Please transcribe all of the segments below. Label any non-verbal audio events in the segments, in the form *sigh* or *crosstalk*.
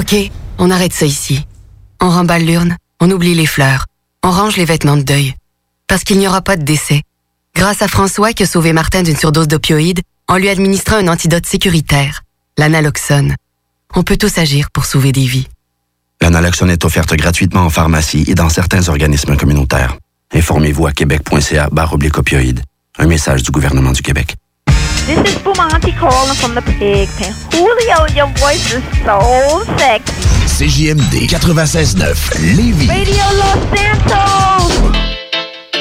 OK, on arrête ça ici. On remballe l'urne, on oublie les fleurs, on range les vêtements de deuil. Parce qu'il n'y aura pas de décès. Grâce à François qui a sauvé Martin d'une surdose d'opioïdes en lui administrant un antidote sécuritaire, l'analoxone. On peut tous agir pour sauver des vies. L'analoxone est offerte gratuitement en pharmacie et dans certains organismes communautaires. Informez-vous à québec.ca barre opioïdes. Un message du gouvernement du Québec. This is Bumanti calling from the pig pen. Julio, your voice is so sexy. CJMD 96.9 Lévis. Radio Los Santos.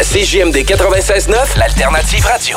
à CJMD 96.9, l'alternative radio.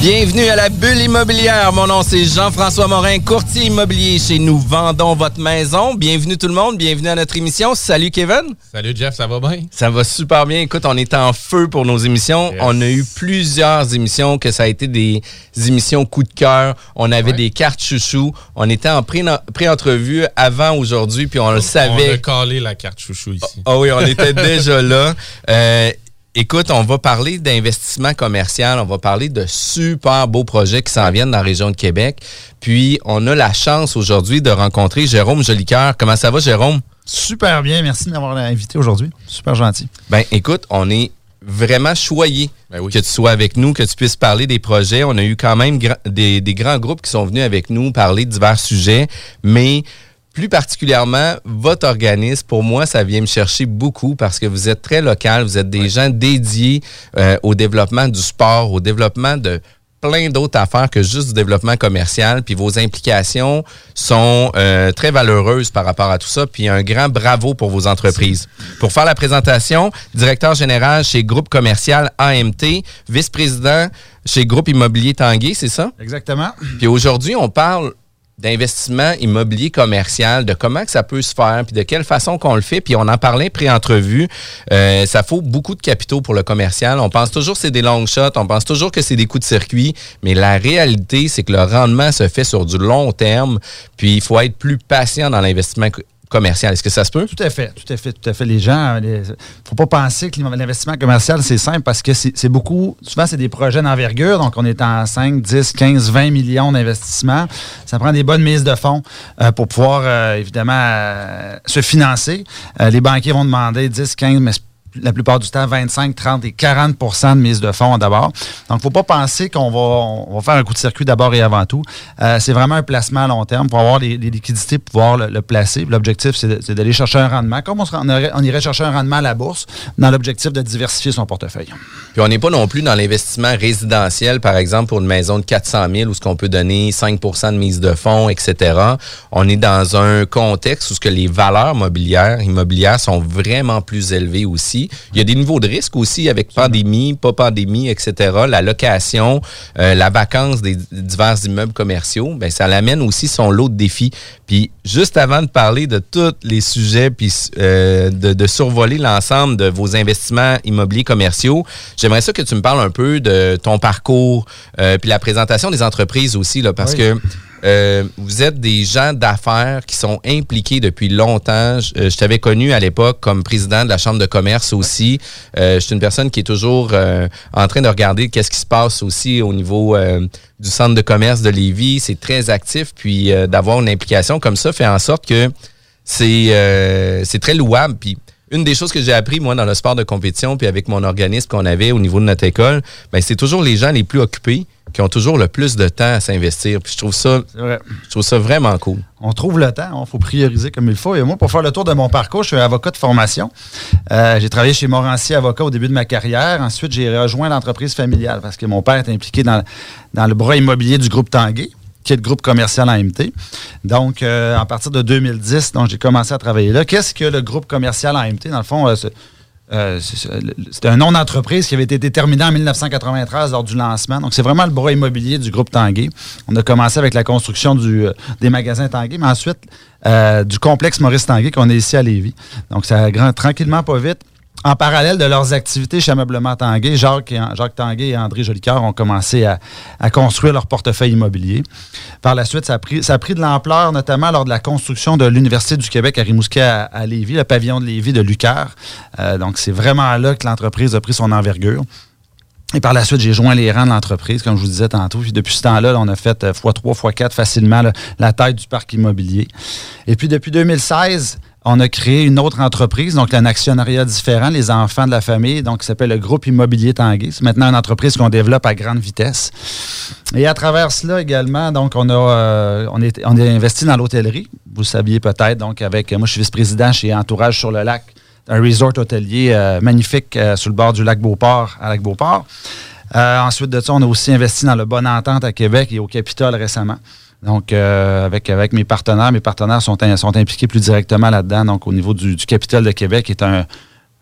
Bienvenue à la bulle immobilière. Mon nom c'est Jean-François Morin, courtier immobilier chez Nous Vendons Votre Maison. Bienvenue tout le monde, bienvenue à notre émission. Salut Kevin. Salut Jeff, ça va bien? Ça va super bien. Écoute, on est en feu pour nos émissions. Yes. On a eu plusieurs émissions que ça a été des émissions coup de cœur. On avait Ouais. des cartes chouchou. On était en pré- pré-entrevue avant aujourd'hui, puis on le On a savait. calé la carte chouchou ici. Ah oui, on était déjà là. *laughs* Euh, écoute, on va parler d'investissement commercial, on va parler de super beaux projets qui s'en viennent dans la région de Québec. Puis, on a la chance aujourd'hui de rencontrer Jérôme Jolicoeur. Comment ça va, Jérôme? Super bien, merci de m'avoir invité aujourd'hui. Super gentil. Ben, écoute, on est vraiment choyé Ben oui. que tu sois avec nous, que tu puisses parler des projets. On a eu quand même gra- des, des grands groupes qui sont venus avec nous parler de divers sujets, mais plus particulièrement, votre organisme, pour moi, ça vient me chercher beaucoup parce que vous êtes très local, vous êtes des gens dédiés euh, au développement du sport, au développement de plein d'autres affaires que juste du développement commercial. Puis vos implications sont euh, très valeureuses par rapport à tout ça. Puis un grand bravo pour vos entreprises. Pour faire la présentation, directeur général chez Groupe Commercial AMT, vice-président chez Groupe Immobilier Tanguay, c'est ça? Exactement. Puis aujourd'hui, on parle d'investissement immobilier commercial, de comment que ça peut se faire, puis de quelle façon qu'on le fait. Puis on en parlait pré-entrevue. Euh, ça faut beaucoup de capitaux pour le commercial. On pense toujours que c'est des long shots, on pense toujours que c'est des coups de circuit, mais la réalité, c'est que le rendement se fait sur du long terme. Puis il faut être plus patient dans l'investissement commercial. Est-ce que ça se peut? Tout à fait, tout à fait, tout à fait. Les gens, il ne faut pas penser que l'investissement commercial, c'est simple parce que c'est beaucoup, souvent, c'est des projets d'envergure. Donc, on est en 5, 10, 15, 20 millions d'investissements. Ça prend des bonnes mises de fonds euh, pour pouvoir, euh, évidemment, euh, se financer. Les banquiers vont demander 10, 15, mais la plupart du temps, 25, 30 et 40% de mise de fonds d'abord. Donc, il ne faut pas penser qu'on va, faire un coup de circuit d'abord et avant tout. Euh, c'est vraiment un placement à long terme pour avoir les, liquidités, pour pouvoir le, placer. L'objectif, c'est d'aller chercher un rendement, comme on, irait chercher un rendement à la bourse, dans l'objectif de diversifier son portefeuille. Puis on n'est pas non plus dans l'investissement résidentiel, par exemple, pour une maison de 400 000 où ce qu'on peut donner 5% de mise de fonds, etc. On est dans un contexte où que les valeurs mobilières, immobilières sont vraiment plus élevées aussi. Il y a des niveaux de risque aussi avec pandémie, pas pandémie, etc. La location, euh, la vacance des divers immeubles commerciaux, ben ça l'amène aussi son lot de défis. Puis juste avant de parler de tous les sujets, puis euh, de, de survoler l'ensemble de vos investissements immobiliers commerciaux, j'aimerais ça que tu me parles un peu de ton parcours, euh, puis la présentation des entreprises aussi, là, parce Oui. que euh, vous êtes des gens d'affaires qui sont impliqués depuis longtemps. Je, euh, je t'avais connu à l'époque comme président de la Chambre de commerce aussi. Euh, je suis une personne qui est toujours euh, en train de regarder qu'est-ce qui se passe aussi au niveau euh, du centre de commerce de Lévis. C'est très actif, puis d'avoir une implication comme ça fait en sorte que c'est c'est très louable. Puis une des choses que j'ai appris, moi, dans le sport de compétition, puis avec mon organisme qu'on avait au niveau de notre école, ben, c'est toujours les gens les plus occupés qui ont toujours le plus de temps à s'investir. Puis je trouve ça, C'est vrai. je trouve ça vraiment cool. On trouve le temps, il faut prioriser comme il faut. Et moi, pour faire le tour de mon parcours, je suis avocat de formation. Euh, j'ai travaillé chez Morancy Avocat au début de ma carrière. Ensuite, j'ai rejoint l'entreprise familiale parce que mon père est impliqué dans, dans le bras immobilier du groupe Tanguay qui est le groupe commercial AMT. Donc, euh, à partir de 2010, donc j'ai commencé à travailler là. Qu'est-ce que le groupe commercial AMT? Dans le fond, euh, c'est- euh, c'est un nom d'entreprise qui avait été déterminé en 1993 lors du lancement. Donc, c'est vraiment le bras immobilier du groupe Tanguay. On a commencé avec la construction du, euh, des magasins Tanguay, mais ensuite euh, du complexe Maurice Tanguay qu'on est ici à Lévis. Donc, ça grand, tranquillement, pas vite. En parallèle de leurs activités chez Ameublement Tanguay, Jacques, Tanguay et André Jolicoeur ont commencé à, construire leur portefeuille immobilier. Par la suite, ça a pris, de l'ampleur, notamment lors de la construction de l'Université du Québec à Rimouski à, Lévis, le pavillon de Lévis de Lucar. Euh, donc, c'est vraiment là que l'entreprise a pris son envergure. Et par la suite, j'ai joint les rangs de l'entreprise, comme je vous disais tantôt. Puis depuis ce temps-là, là, on a fait euh, x3, x4 facilement la taille du parc immobilier. Et puis depuis 2016, on a créé une autre entreprise, donc un actionnariat différent, les enfants de la famille, donc qui s'appelle le groupe immobilier Tanguay. C'est maintenant une entreprise qu'on développe à grande vitesse. Et à travers cela également, donc on a, euh, on est, on est investi dans l'hôtellerie. Vous saviez peut-être, donc avec, moi je suis vice-président chez Entourage sur le lac, un resort hôtelier euh, magnifique euh, sur le bord du lac Beauport, à lac Beauport. Euh, ensuite de ça, on a aussi investi dans le Bonne Entente à Québec et au Capitole récemment. Donc, euh, avec, avec mes partenaires, mes partenaires sont, sont impliqués plus directement là-dedans, donc au niveau du, du Capitole de Québec, qui est un,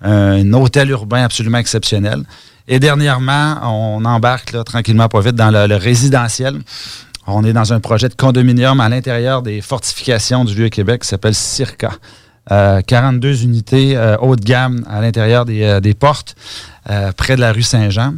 un hôtel urbain absolument exceptionnel. Et dernièrement, on embarque là, tranquillement, pas vite, dans le, le résidentiel. On est dans un projet de condominium à l'intérieur des fortifications du Vieux-Québec qui s'appelle Circa. Euh, 42 unités euh, haut de gamme à l'intérieur des, euh, des portes, euh, près de la rue Saint-Jean.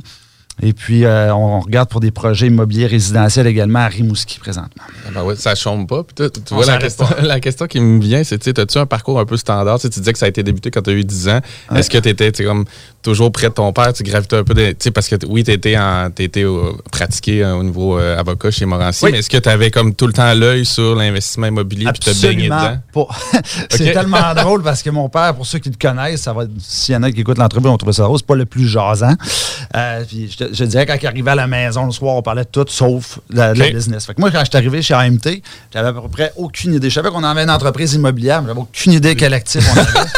Et puis, euh, on regarde pour des projets immobiliers résidentiels également à Rimouski présentement. Ah ben ouais, ça chôme pas. Puis tu vois, la question, *laughs* la question qui me vient, c'est, tu as-tu un parcours un peu standard? Tu sais, tu disais que ça a été débuté quand tu as eu 10 ans. Est-ce que tu étais comme toujours près de ton père? Tu gravitais un peu de, tu parce que oui, tu étais, en, euh, pratiqué euh, au niveau euh, avocat chez Morancy, Oui. mais est-ce que tu avais comme tout le temps l'œil sur l'investissement immobilier puis te baigner Absolument dedans? pas. *laughs* c'est tellement *laughs* drôle parce que mon père, pour ceux qui le connaissent, ça va, s'il y en a qui écoutent l'entreprise, on trouve ça drôle, c'est pas le plus jasant. Euh, puis je, te- je dirais, quand il arrivait à la maison le soir, on parlait de tout sauf la, la business. Fait que moi, quand je suis arrivé chez AMT, j'avais à peu près aucune idée. Je savais qu'on avait une entreprise immobilière, mais j'avais aucune idée quel actif on avait.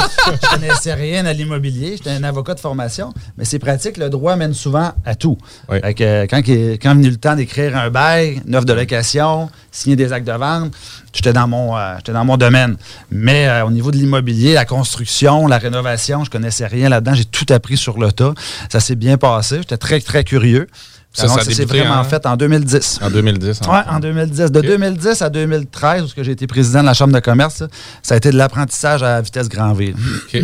je connaissais rien à l'immobilier. J'étais un avocat de formation, mais c'est pratique. Le droit mène souvent à tout. Oui. Fait que, euh, quand, quand est venu le temps d'écrire un bail, une offre de location, signer des actes de vente, j'étais dans mon, euh, dans mon domaine. Mais euh, au niveau de l'immobilier, la construction, la rénovation, je connaissais rien là-dedans. J'ai tout appris sur le tas. Ça s'est bien passé. J'étais très, très curieux. Ça, Donc, ça a s'est vraiment en- fait en 2010. En 2010. Oui, en 2010. De 2010 à 2013, où ce que j'ai été président de la Chambre de commerce, ça, a été de l'apprentissage à vitesse grand V. OK.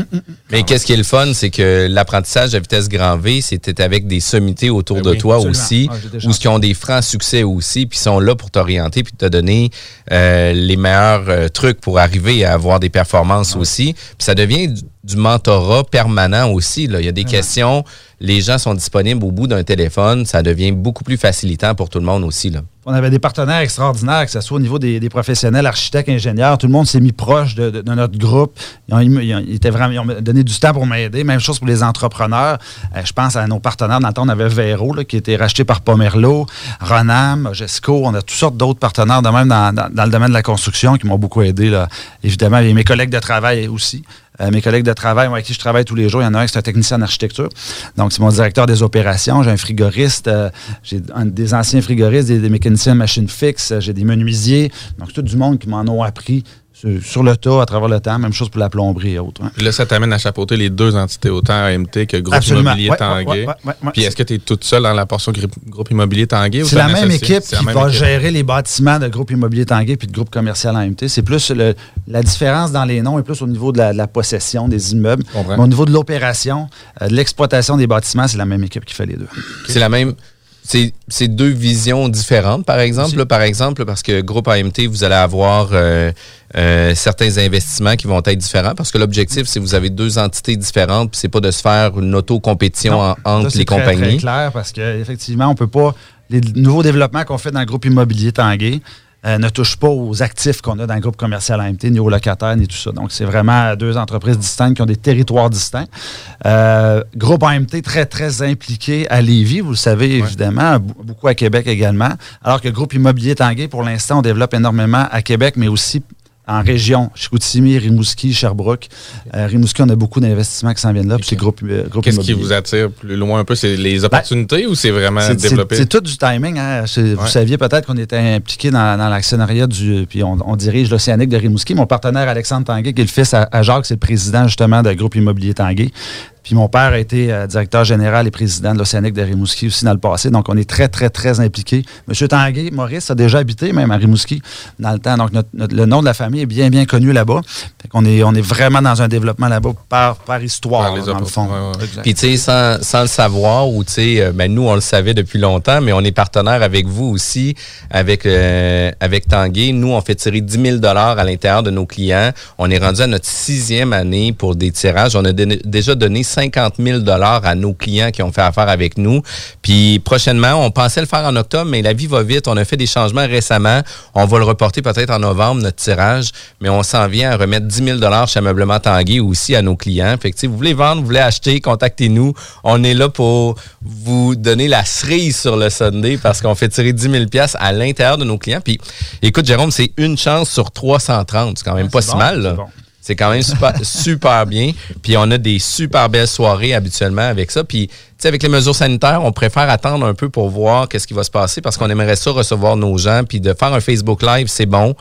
Mais qu'est-ce qui est le fun, c'est que l'apprentissage à vitesse grand V, c'était avec des sommités autour Ben de oui, toi absolument. aussi, Ah, ou qui ont des francs succès aussi, puis sont là pour t'orienter, puis te donner euh, les meilleurs euh, trucs pour arriver à avoir des performances aussi. Puis ça devient du, mentorat permanent aussi. Là. Il y a des questions, les gens sont disponibles au bout d'un téléphone, ça devient beaucoup plus facilitant pour tout le monde aussi. Là. On avait des partenaires extraordinaires, que ce soit au niveau des, des professionnels, architectes, ingénieurs. Tout le monde s'est mis proche de, de- de notre groupe. Ils ont, ils ont- ils étaient vraiment, ils ont donné du temps pour m'aider. Même chose pour les entrepreneurs. Euh, je pense à nos partenaires. Dans le temps, on avait Véro, là, qui été racheté par Pomerlo, Ronam, Gesco. On a toutes sortes d'autres partenaires, de même dans, dans- dans le domaine de la construction, qui m'ont beaucoup aidé. Là. Évidemment, et mes collègues de travail aussi. Euh, mes collègues de travail moi, avec qui je travaille tous les jours, il y en a un qui est un technicien en architecture. Donc, c'est mon directeur des opérations. J'ai un frigoriste, euh, j'ai des anciens frigoristes, des, mécaniciens de machines fixes, j'ai des menuisiers. Donc, tout du monde qui m'en ont appris sur, le tas, à travers le temps. Même chose pour la plomberie et autres. hein. Là, ça t'amène à chapeauter les deux entités, autant AMT que Groupe Absolument. Immobilier Ouais, Tanguay. ouais, ouais. Puis est-ce que tu es toute seule dans la portion groupe, Immobilier Tanguay ou C'est la même équipe qui même va équipe. gérer les bâtiments de groupe immobilier Tanguay puis de groupe commercial AMT. C'est plus le- la différence dans les noms est plus au niveau de la, de la possession des immeubles. Mais au niveau de l'opération, euh, de l'exploitation des bâtiments, c'est la même équipe qui fait les deux. C'est la même. C'est c'est deux visions différentes, par exemple. là, par exemple, parce que groupe AMT, vous allez avoir euh, euh, certains investissements qui vont être différents. Parce que l'objectif, c'est que vous avez deux entités différentes, puis c'est pas de se faire une auto-compétition en- entre c'est les très, compagnies. très clair parce qu'effectivement, on peut pas. Les nouveaux développements qu'on fait dans le groupe immobilier Tanguay euh, ne touchent pas aux actifs qu'on a dans le groupe commercial AMT, ni aux locataires, ni tout ça. Donc, c'est vraiment deux entreprises distinctes qui ont des territoires distincts. Euh, groupe AMT très, très impliqué à Lévis, vous le savez évidemment, beaucoup à Québec également. Alors que le groupe immobilier Tanguay, pour l'instant, on développe énormément à Québec, mais aussi en région, Chicoutimi, Rimouski, Sherbrooke. Euh, Rimouski, on a beaucoup d'investissements qui s'en viennent là, puis c'est groupe, euh, groupe Qu'est-ce qui vous attire plus loin un peu? C'est les opportunités ou c'est vraiment développé? C'est tout du timing. hein. Vous saviez peut-être qu'on était impliqué dans, dans l'actionnariat du. Puis on, on dirige l'Océanique de Rimouski. Mon partenaire Alexandre Tanguay, qui est le fils à, à Jacques, c'est le président justement du groupe immobilier Tanguay. Puis mon père a été euh, directeur général et président de l'Océanique de Rimouski aussi dans le passé. Donc on est très, très, très impliqués. Monsieur Tanguay, Maurice, a déjà habité même à Rimouski dans le temps. Donc notre- notre- le nom de la famille est bien, bien connu là-bas. Fait qu'on est, on est vraiment dans un développement là-bas par, par histoire, Par dans le fond. ouais, ouais. Puis, tu sais, sans, sans le savoir, ou tu sais, euh, ben, nous, on le savait depuis longtemps, mais on est partenaire avec vous aussi, avec, euh, avec Tanguay. Nous, on fait tirer 10 000 à l'intérieur de nos clients. On est rendu à notre sixième année pour des tirages. On a déjà donné 50 000 à nos clients qui ont fait affaire avec nous. Puis, prochainement, on pensait le faire en octobre, mais la vie va vite. On a fait des changements récemment. On va le reporter peut-être en novembre, notre tirage, mais on s'en vient à remettre 10 000 chez Ameublement Tanguay aussi à nos clients. Fait que, vous voulez vendre, vous voulez acheter, contactez-nous. On est là pour vous donner la cerise sur le Sunday parce qu'on fait tirer 10 000 à l'intérieur de nos clients. Puis, écoute, Jérôme, c'est une chance sur 330. C'est quand même Ah, pas si bon, mal. là. C'est quand même super, *laughs* super bien. Puis on a des super belles soirées habituellement avec ça. Puis, tu sais, avec les mesures sanitaires, on préfère attendre un peu pour voir qu'est-ce qui va se passer parce qu'on aimerait ça recevoir nos gens. Puis de faire un Facebook Live, c'est bon.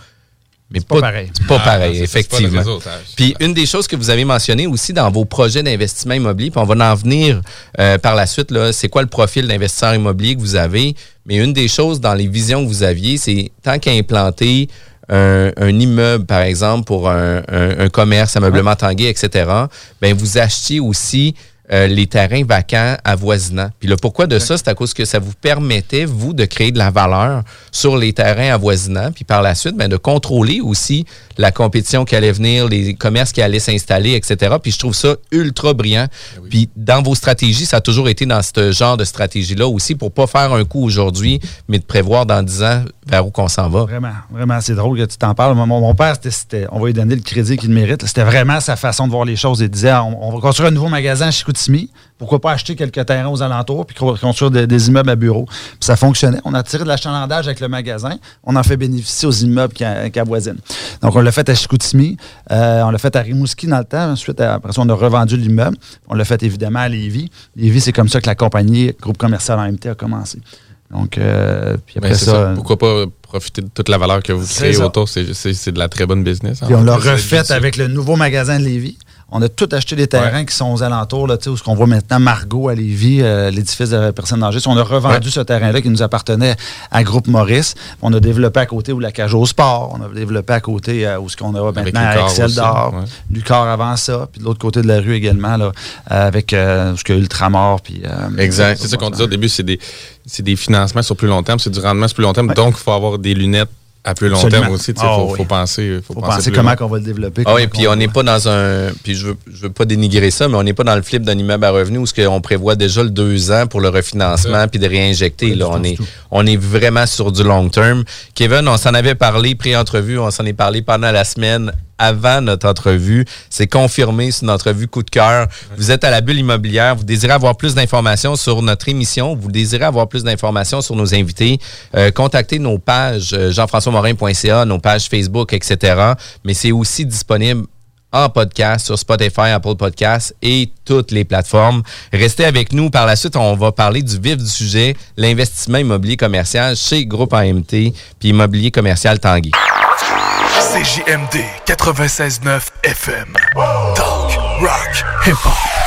Mais pas pareil. C'est pas Ah, pareil, pas effectivement. réseautage. Puis une des choses que vous avez mentionné aussi dans vos projets d'investissement immobilier, puis on va en venir euh, par la suite, là, c'est quoi le profil d'investisseur immobilier que vous avez? Mais une des choses dans les visions que vous aviez, c'est tant qu'à implanter un, un immeuble, par exemple, pour un, un- un commerce, ameublement tanguay, etc., ben vous achetiez aussi euh, les terrains vacants avoisinants. Puis le pourquoi de ça, c'est à cause que ça vous permettait, vous, de créer de la valeur sur les terrains avoisinants, puis par la suite, ben, de contrôler aussi la compétition qui allait venir, les commerces qui allaient s'installer, etc. Puis je trouve ça ultra brillant. Puis dans vos stratégies, ça a toujours été dans ce genre de stratégie-là aussi, pour pas faire un coup aujourd'hui, mais de prévoir dans 10 ans vers où qu'on s'en va. Vraiment, vraiment, c'est drôle que tu t'en parles. Mon, mon père, c'était- c'était, on va lui donner le crédit qu'il mérite. C'était vraiment sa façon de voir les choses. Il disait, on, on va construire un nouveau magasin à Chicoutimi. Pourquoi pas acheter quelques terrains aux alentours puis co- construire des, des immeubles à bureaux. Puis ça fonctionnait. On a tiré de l'achalandage avec le magasin. On en fait bénéficier aux immeubles qui, a- qui avoisinent. Donc, on l'a fait à Chicoutimi. Euh, on l'a fait à Rimouski dans le temps. Ensuite, après ça, on a revendu l'immeuble. On l'a fait évidemment à Lévis. Lévis, c'est comme ça que la compagnie Groupe commercial AMT a commencé. Donc, euh, puis après Ben, c'est ça, ça. Pourquoi pas profiter de toute la valeur que vous créez autour? C'est- de la très bonne business. Puis on l'a refait avec le nouveau magasin de Lévis. On a tout acheté des terrains qui sont aux alentours, là, où ce qu'on voit maintenant Margot à Lévis, euh, l'édifice de personnes âgées. On a revendu ce terrain-là qui nous appartenait à Groupe Maurice. On a développé à côté où la cage au sport. On a développé à côté euh, où ce qu'on a maintenant à Excel d'Or. ouais. Lucar avant ça. Puis de l'autre côté de la rue également, là, euh, avec euh, ce que Ultramar. Puis, Exact. C'est ça qu'on disait au début, c'est des, c'est des financements sur plus long terme, c'est du rendement sur plus long terme. Donc, il faut avoir des lunettes à plus long Absolument. terme aussi. Il Ah faut, oui. faut penser. Faut, faut penser comment on va le développer. Ah oui, puis on n'est pas dans un. Puis je veux, je veux pas dénigrer ça, mais on n'est pas dans le flip d'un immeuble à revenu où ce qu'on prévoit déjà le deux ans pour le refinancement puis de réinjecter. Là, on, est, on est vraiment sur du long term. Kevin, on s'en avait parlé pré-entrevue, on s'en est parlé pendant la semaine avant notre entrevue. C'est confirmé sur notre entrevue coup de cœur. Vous êtes à la bulle immobilière. Vous désirez avoir plus d'informations sur notre émission. Vous désirez avoir plus d'informations sur nos invités. euh, contactez nos pages euh, jean-françois-morin.ca, nos pages Facebook, etc. Mais c'est aussi disponible en podcast sur Spotify, Apple Podcasts et toutes les plateformes. Restez avec nous. Par la suite, on va parler du vif du sujet, l'investissement immobilier commercial chez Groupe AMT puis Immobilier commercial Tanguy. CJMD 96.9 FM. Talk, rock, hip-hop.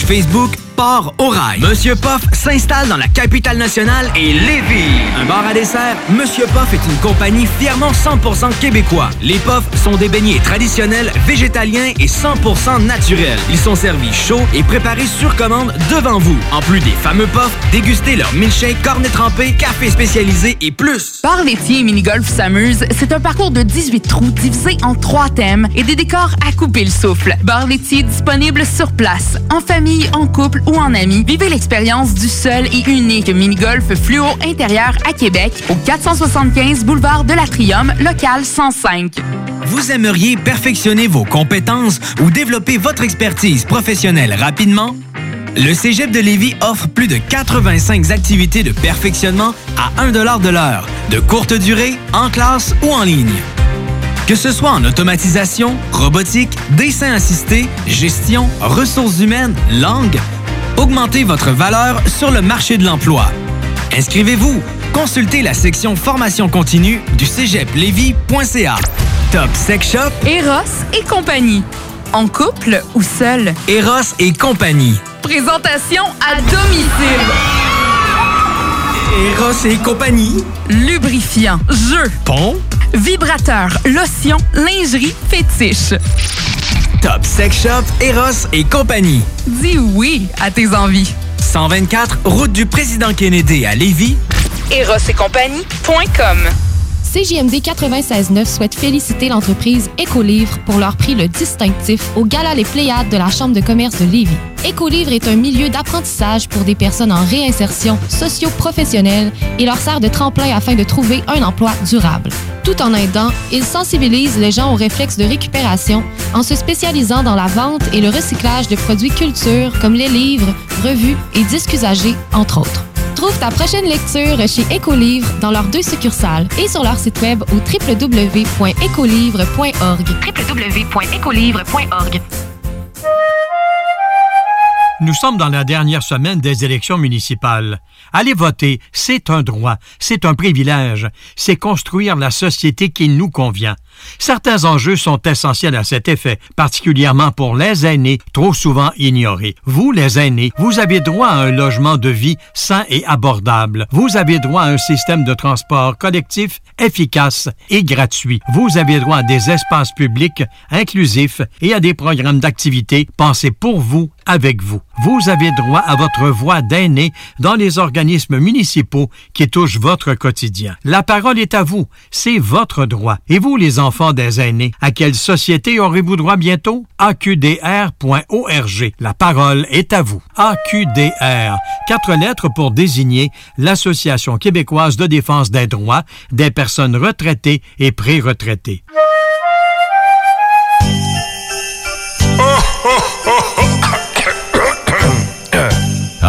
Facebook Port au rail. Monsieur Poff s'installe dans la capitale nationale et Lévis. Un bar à dessert, Monsieur Poff est une compagnie fièrement 100% québécois. Les Poffs sont des beignets traditionnels, végétaliens et 100% naturels. Ils sont servis chauds et préparés sur commande devant vous. En plus des fameux Poffs, dégustez leur milkshake, cornet trempé, café spécialisé et plus. Bar laitier et mini-golf s'amuse, c'est un parcours de 18 trous divisé en trois thèmes et des décors à couper le souffle. Bar laitier disponible sur place, en famille, en couple ou en amis. Vivez l'expérience du seul et unique mini-golf fluo intérieur à Québec au 475 boulevard de l'Atrium, local 105. Vous aimeriez perfectionner vos compétences ou développer votre expertise professionnelle rapidement? Le Cégep de Lévis offre plus de 85 activités de perfectionnement à 1 de l'heure, de courte durée, en classe ou en ligne. Que ce soit en automatisation, robotique, dessin assisté, gestion, ressources humaines, langue, augmentez votre valeur sur le marché de l'emploi. Inscrivez-vous. Consultez la section formation continue du cégeplevy.ca. Top Sex Shop, Eros et compagnie. En couple ou seul. Eros et compagnie. Présentation à domicile. Eros et compagnie. Lubrifiant, jeu, Pont, vibrateur, lotion, lingerie, fétiche. Top Sex Shop, Eros et compagnie. Dis oui à tes envies. 124, route du président Kennedy à Lévis. Eros et compagnie.com CJMD 96.9 souhaite féliciter l'entreprise Écolivre pour leur prix le distinctif au Gala Les Pléiades de la Chambre de commerce de Lévis. Écolivre est un milieu d'apprentissage pour des personnes en réinsertion socio-professionnelle et leur sert de tremplin afin de trouver un emploi durable. Tout en aidant, il sensibilise les gens aux réflexes de récupération en se spécialisant dans la vente et le recyclage de produits culture comme les livres, revues et disques usagés, entre autres. Trouve ta prochaine lecture chez Écolivre dans leurs deux succursales et sur leur site web au www.écolivre.org. Nous sommes dans la dernière semaine des élections municipales. Aller voter, c'est un droit, c'est un privilège, c'est construire la société qui nous convient. Certains enjeux sont essentiels à cet effet, particulièrement pour les aînés, trop souvent ignorés. Vous, les aînés, vous avez droit à un logement de vie sain et abordable. Vous avez droit à un système de transport collectif efficace et gratuit. Vous avez droit à des espaces publics inclusifs et à des programmes d'activité pensés pour vous, avec vous. Vous avez droit à votre voix d'aîné dans les organismes municipaux qui touchent votre quotidien. La parole est à vous. C'est votre droit. Et vous, les enfants des aînés, à quelle société aurez-vous droit bientôt? AQDR.org. La parole est à vous. AQDR. Quatre lettres pour désigner l'Association québécoise de défense des droits des personnes retraitées et pré-retraitées.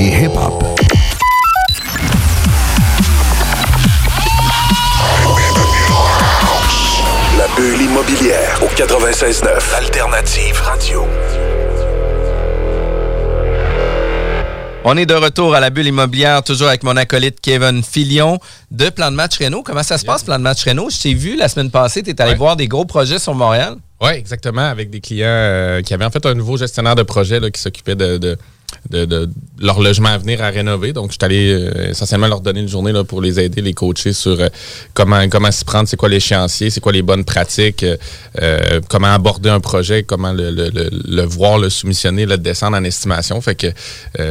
et hip-hop. La bulle immobilière au 96.9. Alternative Radio. On est de retour à la bulle immobilière, toujours avec mon acolyte Kevin Filion de Plan de match Renault. Comment ça se passe, Plan de match Renault? Je t'ai vu la semaine passée, tu es allé voir des gros projets sur Montréal. Oui, exactement, avec des clients euh, qui avaient en fait un nouveau gestionnaire de projet là, qui s'occupait de, de- de, de leur logement à venir à rénover. Donc, je suis allé euh, essentiellement leur donner une journée là, pour les aider, les coacher sur euh, comment, comment s'y prendre, c'est quoi l'échéancier, c'est quoi les bonnes pratiques, euh, comment aborder un projet, comment le, le, le, le voir, le soumissionner, le descendre en estimation. Fait que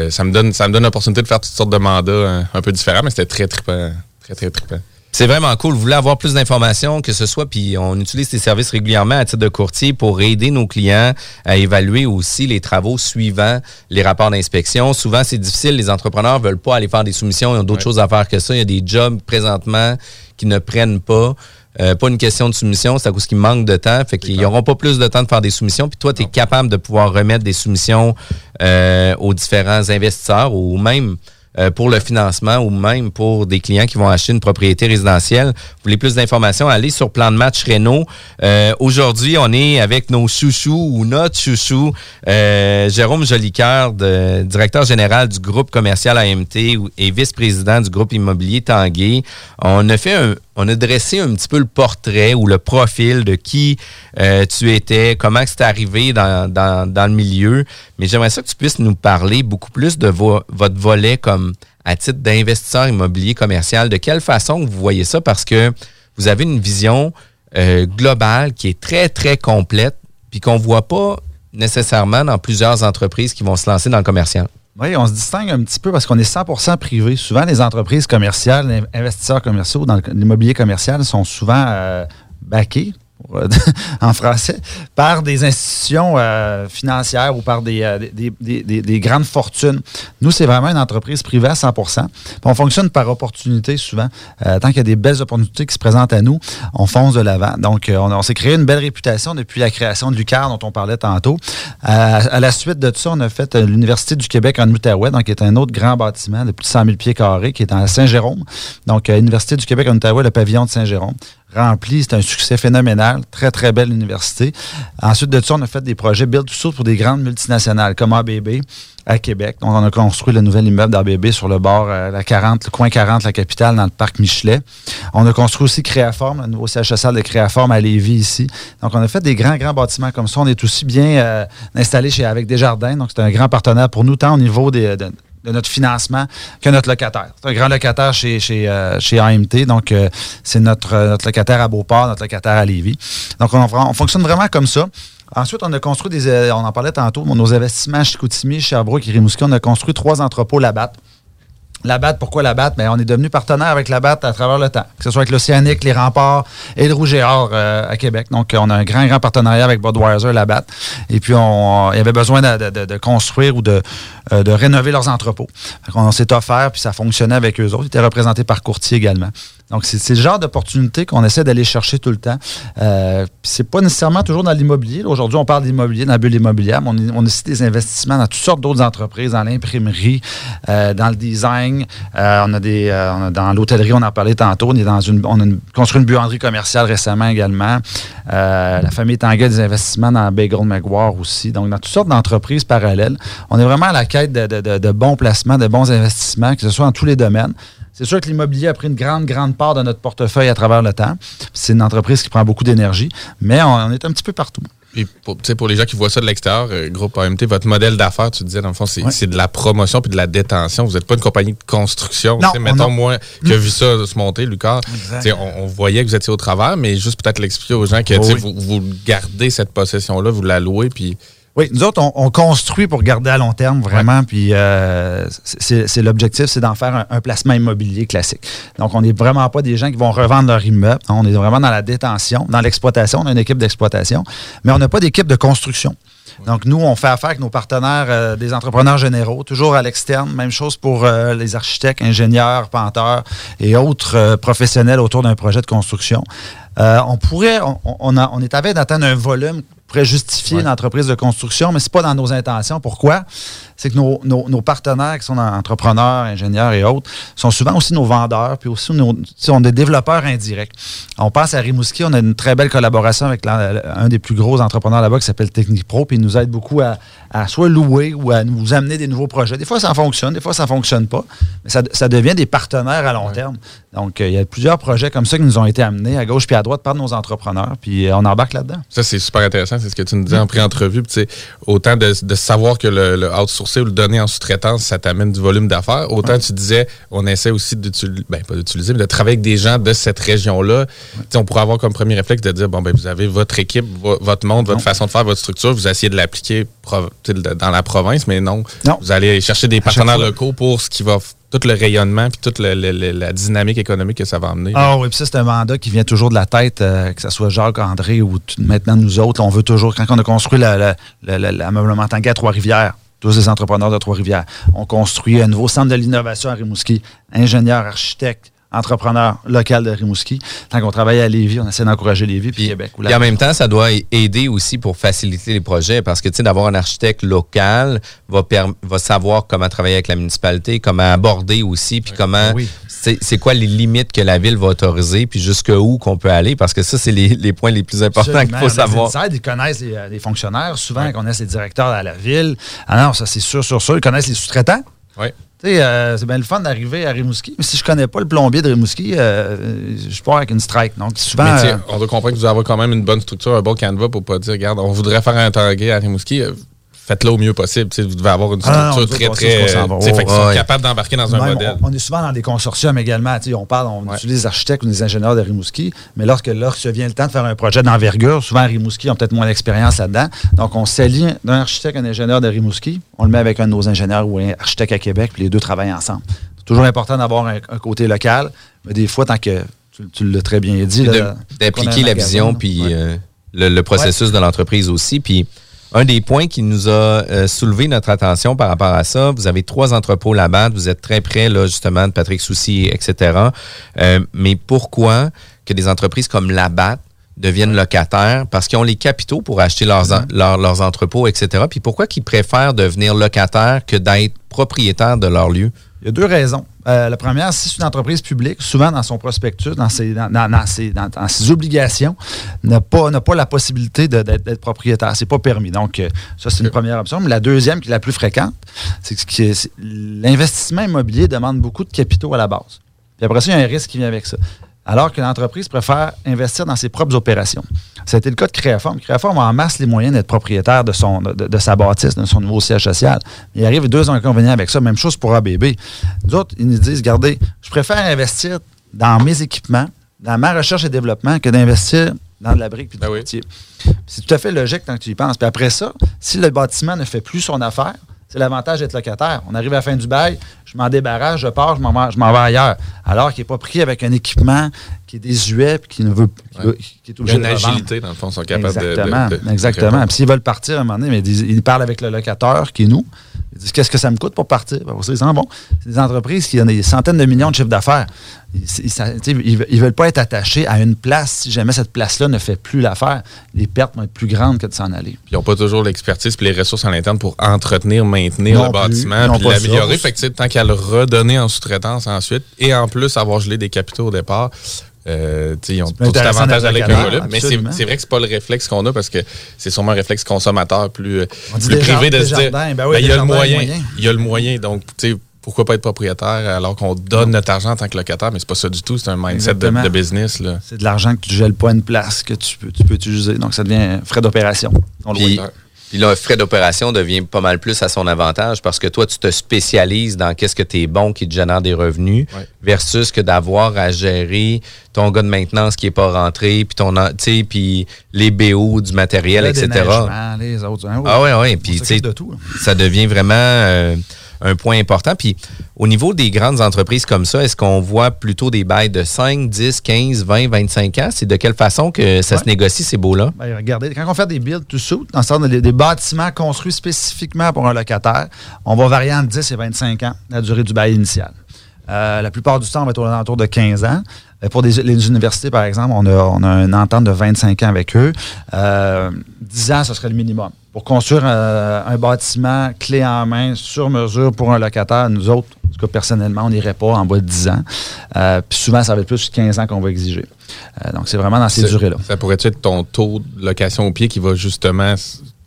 ça me donne ça me donne l'opportunité de faire toutes sortes de mandats un, peu différents, mais c'était très trippant. Très, très trippant. C'est vraiment cool. Vous voulez avoir plus d'informations, que ce soit, puis on utilise ces services régulièrement à titre de courtier pour aider nos clients à évaluer aussi les travaux suivant les rapports d'inspection. Souvent, c'est difficile. Les entrepreneurs veulent pas aller faire des soumissions. Ils ont d'autres choses à faire que ça. Il y a des jobs présentement qui ne prennent pas. Euh, pas une question de soumission, c'est à cause qu'il manque de temps. Fait qu'ils n'auront pas plus de temps de faire des soumissions. Puis toi, tu es capable de pouvoir remettre des soumissions euh, aux différents investisseurs ou même euh, pour le financement ou même pour des clients qui vont acheter une propriété résidentielle. Vous voulez plus d'informations, allez sur Plan de match Renault. Euh, aujourd'hui, on est avec nos chouchous ou notre chouchou, euh, Jérôme Jolicoeur, directeur général du groupe commercial AMT et vice-président du groupe immobilier Tanguay. On a fait un, on a dressé un petit peu le portrait ou le profil de qui euh, tu étais, comment c'est arrivé dans, le milieu. Mais j'aimerais ça que tu puisses nous parler beaucoup plus de votre volet comme à titre d'investisseur immobilier commercial. De quelle façon vous voyez ça? Parce que vous avez une vision euh, globale qui est très, très complète, puis qu'on ne voit pas nécessairement dans plusieurs entreprises qui vont se lancer dans le commercial. Oui, on se distingue un petit peu parce qu'on est 100% privé. Souvent, les entreprises commerciales, les investisseurs commerciaux dans l'immobilier commercial sont souvent euh, backés *laughs* en français, par des institutions euh, financières ou par euh, des, des, grandes fortunes. Nous, c'est vraiment une entreprise privée à 100% On fonctionne par opportunité souvent. Euh, tant qu'il y a des belles opportunités qui se présentent à nous, on fonce de l'avant. Donc, on, s'est créé une belle réputation depuis la création de l'UCAR dont on parlait tantôt. à la suite de tout ça, on a fait l'Université du Québec en Outaouais, donc qui est un autre grand bâtiment de plus de 100 000 pieds carrés qui est à Saint-Jérôme. Donc, l'Université du Québec en Outaouais, le pavillon de Saint-Jérôme rempli. C'est un succès phénoménal. Très, très belle université. Ensuite de ça, on a fait des projets Build Suit pour des grandes multinationales comme ABB à Québec. Donc, on a construit le nouvel immeuble d'ABB sur le bord, euh, la 40, le coin 40, la capitale, dans le parc Michelet. On a construit aussi Créaforme, le nouveau CHSL de Créaforme à Lévis ici. Donc, on a fait des grands, grands bâtiments comme ça. On est aussi bien euh, installé chez, avec Desjardins. Donc, c'est un grand partenaire pour nous, tant au niveau des, de notre financement que notre locataire. C'est un grand locataire chez, chez, euh, AMT, donc euh, c'est notre, euh, notre locataire à Beauport, notre locataire à Lévis. Donc on, on fonctionne vraiment comme ça. Ensuite, on a construit des, on en parlait tantôt, nos investissements chez Coutimi, Sherbrooke et Rimouski, on a construit trois entrepôts là-bas. La BAT, pourquoi la BAT? Bien, on est devenu partenaire avec la BAT à travers le temps, que ce soit avec l'Océanique, les remparts et le Rouge et Or euh, à Québec. Donc, on a un grand, grand partenariat avec Budweiser, la BAT. Et puis, on, il y avait besoin de, construire ou de, euh, de rénover leurs entrepôts. on s'est offert, puis ça fonctionnait avec eux autres. Ils étaient représentés par courtier également. Donc, c'est le genre d'opportunité qu'on essaie d'aller chercher tout le temps. Euh, c'est pas nécessairement toujours dans l'immobilier. Aujourd'hui, on parle d'immobilier, dans la bulle immobilière, mais on, a aussi des investissements dans toutes sortes d'autres entreprises, dans l'imprimerie, euh, dans le design. Euh, on a des euh, dans l'hôtellerie, on en parlait tantôt. On est dans une, on a construit une buanderie commerciale récemment également. la famille Tanguay a des investissements dans Bagel McGuire aussi. Donc, dans toutes sortes d'entreprises parallèles. On est vraiment à la quête de, de bons placements, de bons investissements, que ce soit dans tous les domaines. C'est sûr que l'immobilier a pris une grande, grande part de notre portefeuille à travers le temps. C'est une entreprise qui prend beaucoup d'énergie, mais on, est un petit peu partout. Et pour, pour les gens qui voient ça de l'extérieur, euh, groupe AMT, votre modèle d'affaires, tu disais, dans le fond, c'est de la promotion puis de la détention. Vous n'êtes pas une compagnie de construction. Non, mettons, moi, qui a vu ça se monter, Lucas, on, on, voyait que vous étiez au travers, mais juste peut-être l'expliquer aux gens que vous, vous, gardez cette possession-là, vous la louez, puis oui, nous autres, on, construit pour garder à long terme, vraiment. Puis euh, c'est l'objectif, c'est d'en faire un, placement immobilier classique. Donc, on n'est vraiment pas des gens qui vont revendre leur immeuble. On est vraiment dans la détention, dans l'exploitation. On a une équipe d'exploitation, mais on n'a pas d'équipe de construction. Donc, nous, on fait affaire avec nos partenaires, euh, des entrepreneurs généraux, toujours à l'externe. Même chose pour euh, les architectes, ingénieurs, penteurs et autres professionnels autour d'un projet de construction. on pourrait, on, est à d'atteindre un volume pourrait justifier l'entreprise de construction, mais ce n'est pas dans nos intentions. Pourquoi? C'est que nos, partenaires qui sont entrepreneurs, ingénieurs et autres sont souvent aussi nos vendeurs, puis aussi nos, on des développeurs indirects. On pense à Rimouski, on a une très belle collaboration avec un des plus gros entrepreneurs là-bas qui s'appelle Technique Pro, puis il nous aide beaucoup à, soit louer ou à nous amener des nouveaux projets. Des fois, ça fonctionne, des fois, ça ne fonctionne pas, mais ça, devient des partenaires à long terme. Donc, euh, il y a plusieurs projets comme ça qui nous ont été amenés à gauche puis à droite par nos entrepreneurs, puis euh, on embarque là-dedans. Ça, c'est super intéressant, c'est ce que tu nous disais en pré-entrevue. Autant de, savoir que le, le outsourcing ou le donner en sous-traitance, ça t'amène du volume d'affaires. Autant tu disais, on essaie aussi d'utiliser, ben pas d'utiliser, mais de travailler avec des gens de cette région-là. Tu sais, On pourrait avoir comme premier réflexe de dire, bon, ben vous avez votre équipe, vo- votre monde, votre façon de faire, votre structure, vous essayez de l'appliquer dans la province, mais non. Vous allez chercher des partenaires locaux pour ce qui va tout le rayonnement puis toute le- le- le- la dynamique économique que ça va amener. Ah oui, puis ça, c'est un mandat qui vient toujours de la tête, euh, que ce soit Jacques, André ou maintenant nous autres. On veut toujours, quand on a construit la- la- la- la- l'ameublement Tanguay à Trois-Rivières, tous les entrepreneurs de Trois-Rivières, on construit un nouveau centre de l'innovation à Rimouski, ingénieur, architecte, entrepreneur local de Rimouski. Tant qu'on travaille à Lévis, on essaie d'encourager Lévis puis Québec. ou Puis en même temps, ça doit aider aussi pour faciliter les projets parce que tu sais, d'avoir un architecte local va, va savoir comment travailler avec la municipalité, comment aborder aussi, puis comment. oui. C'est quoi les limites que la ville va autoriser, puis jusqu'où qu'on peut aller, parce que ça, c'est les, les points les plus importants qu'il faut Les savoir. ils connaissent les, euh, les fonctionnaires, souvent ils connaissent les directeurs à la ville. Ah non, ça c'est sûr, sûr, sûr. Ils connaissent les sous-traitants. Oui. Tu sais, euh, c'est bien le fun d'arriver à Rimouski, mais si je connais pas le plombier de Rimouski, euh, je pars avec une strike. Donc souvent. Mais euh, on doit comprendre que vous avez quand même une bonne structure, un bon canevas pour pas dire, regarde, on voudrait faire un tanguay à Rimouski. Faites-le au mieux possible. Vous devez avoir une Ah, non, structure très, très. fait Oh, sont ouais. capables d'embarquer dans un modèle. On, on est souvent dans des consortiums également. On parle, on utilise des architectes ou des ingénieurs de Rimouski, mais lorsque, lorsque vient le temps de faire un projet d'envergure, souvent à Rimouski, ont peut-être moins d'expérience là-dedans. Donc, on s'aligne d'un architecte un ingénieur de Rimouski, on le met avec un de nos ingénieurs ou un architecte à Québec, puis les deux travaillent ensemble. C'est toujours important d'avoir un, un côté local, mais des fois, tant que tu, tu l'as très bien dit, d'appliquer la magasin, vision puis Ouais. euh, le, le processus de l'entreprise aussi. Puis un des points qui nous a euh, soulevé notre attention par rapport à ça, vous avez trois entrepôts là-bas, vous êtes très près là justement de Patrick Soucy, etc. Euh, mais pourquoi que des entreprises comme Labatt deviennent locataires? Parce qu'ils ont les capitaux pour acheter leurs, en- leurs, leurs entrepôts, etc. Puis pourquoi qu'ils préfèrent devenir locataires que d'être propriétaires de leur lieu? Il y a deux raisons. Euh, la première, si c'est une entreprise publique, souvent dans son prospectus, dans ses, dans, dans- ses, dans- ses obligations, n'a pas, n'a pas la possibilité d'être, propriétaire. C'est pas permis. Donc, euh, ça, c'est une première option. Mais la deuxième, qui est la plus fréquente, c'est que l'investissement immobilier demande beaucoup de capitaux à la base. Puis après ça, il y a un risque qui vient avec ça. Alors que l'entreprise préfère investir dans ses propres opérations. Ça a été le cas de Créaforme. Créaforme a en masse les moyens d'être propriétaire de, son, de, de sa bâtisse, de son nouveau siège social. Il arrive deux inconvénients avec ça. Même chose pour ABB. Nous autres, ils nous disent, regardez, je préfère investir dans mes équipements, dans ma recherche et développement, que d'investir dans de la brique puis du routier. C'est tout à fait logique tant que tu y penses. Puis après ça, si le bâtiment ne fait plus son affaire, c'est l'avantage d'être locataire. On arrive à la fin du bail, je m'en débarrasse, je pars, je m'en vais, ailleurs. Alors qu'il n'est pas pris avec un équipement qui est désuet puis qui ne veut qui est Il y a obligé une de revendre. agilité, dans le fond, sont capables de- Exactement, de- de exactement. Puis s'ils veulent partir à un moment donné, mais ils, parlent avec le locateur qui est nous. Ils disent qu'est-ce que ça me coûte pour partir? Ben, ils disent, bon, c'est des entreprises qui ont des centaines de millions de chiffres d'affaires. Ils, ils veulent pas être attachés à une place. Si jamais cette place-là ne fait plus l'affaire, les pertes vont être plus grandes que de s'en aller. Puis ils n'ont pas toujours l'expertise et les ressources à l'interne pour entretenir, maintenir Non le plus. bâtiment puis l'améliorer. Fait que tant qu'à le redonner en sous-traitance ensuite et en plus avoir gelé des capitaux au départ, euh, ils ont tout avantage avec volume. Mais c'est vrai que c'est pas le réflexe qu'on a parce que c'est sûrement un réflexe consommateur plus, euh, plus privé de se dire ben oui, ben, il y a le moyen. Il y a le moyen. Donc, tu sais, pourquoi pas être propriétaire alors qu'on donne notre argent en tant que locataire, mais c'est pas ça du tout. C'est un mindset de, business. C'est de l'argent que tu ne gèles pas une place que tu peux, tu peux utiliser. Donc, ça devient frais d'opération. On le Puis, puis là, un frais d'opération devient pas mal plus à son avantage parce que toi, tu te spécialises dans qu'est-ce que tu es bon qui te génère des revenus versus que d'avoir à gérer ton gars de maintenance qui est pas rentré, puis ton, puis les BO du matériel, Le etc. les autres. hein, oui. Ah ouais, ouais. On Puis, tu s'occupe sais, de tout. hein. ça devient vraiment euh, un point important. Puis, au niveau des grandes entreprises comme ça, est-ce qu'on voit plutôt des bails de 5, 10, 15, 20, 25 ans? C'est de quelle façon que ça Ouais. se négocie, ces baux-là? Ben, regardez, quand on fait des build to suit, dans le sens des, des bâtiments construits spécifiquement pour un locataire, on va varier entre 10 et 25 ans la durée du bail initial. Euh, la plupart du temps, on va être aux alentours de 15 ans. Euh, Pour des- les universités, par exemple, on a, on a une entente de 25 ans avec eux. Euh, 10 ans, ce serait le minimum. Pour construire euh, un bâtiment clé en main, sur mesure pour un locataire, nous autres, en tout cas personnellement, on n'irait pas en bas de 10 ans. Euh, puis souvent, ça va être plus de 15 ans qu'on va exiger. Euh, donc, c'est vraiment dans ces durées-là. Ça pourrait être ton taux de location au pied qui va justement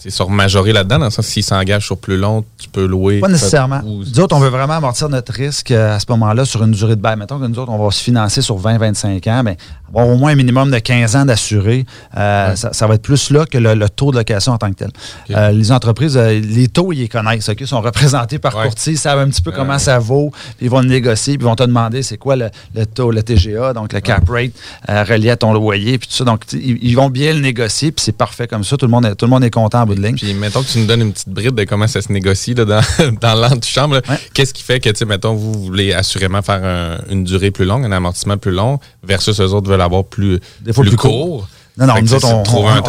sais, sur majorer là-dedans, dans le sens s'ils s'engagent sur plus long, tu peux louer. Pas nécessairement. Ou- Nous autres, on veut vraiment amortir notre risque euh, à ce moment-là sur une durée de bail. Mettons que nous autres, on va se financer sur 20-25 ans, mais avoir au moins un minimum de 15 ans d'assuré, euh, ça, ça va être plus là que le, le taux de location en tant que tel. Euh, les entreprises, euh, les taux, ils les connaissent. ok? Ils sont représentés par Ouais. courtiers, ils savent un petit peu comment ça vaut, puis ils vont le négocier, puis ils vont te demander c'est quoi le, le taux, le TGA, donc le cap rate relié à ton loyer, puis tout ça. Donc, ils, ils vont bien le négocier, puis c'est parfait comme ça. Tout le monde est, tout le monde est bout de ligne. Puis mettons que tu nous donnes une petite bride de comment ça se négocie là, dans, *laughs* dans l'antichambre. Qu'est-ce qui fait que, tu sais, mettons, vous voulez assurément faire un- une durée plus longue, un amortissement plus long, versus eux autres veulent avoir plus, Des fois plus court? Non, non, nous autres,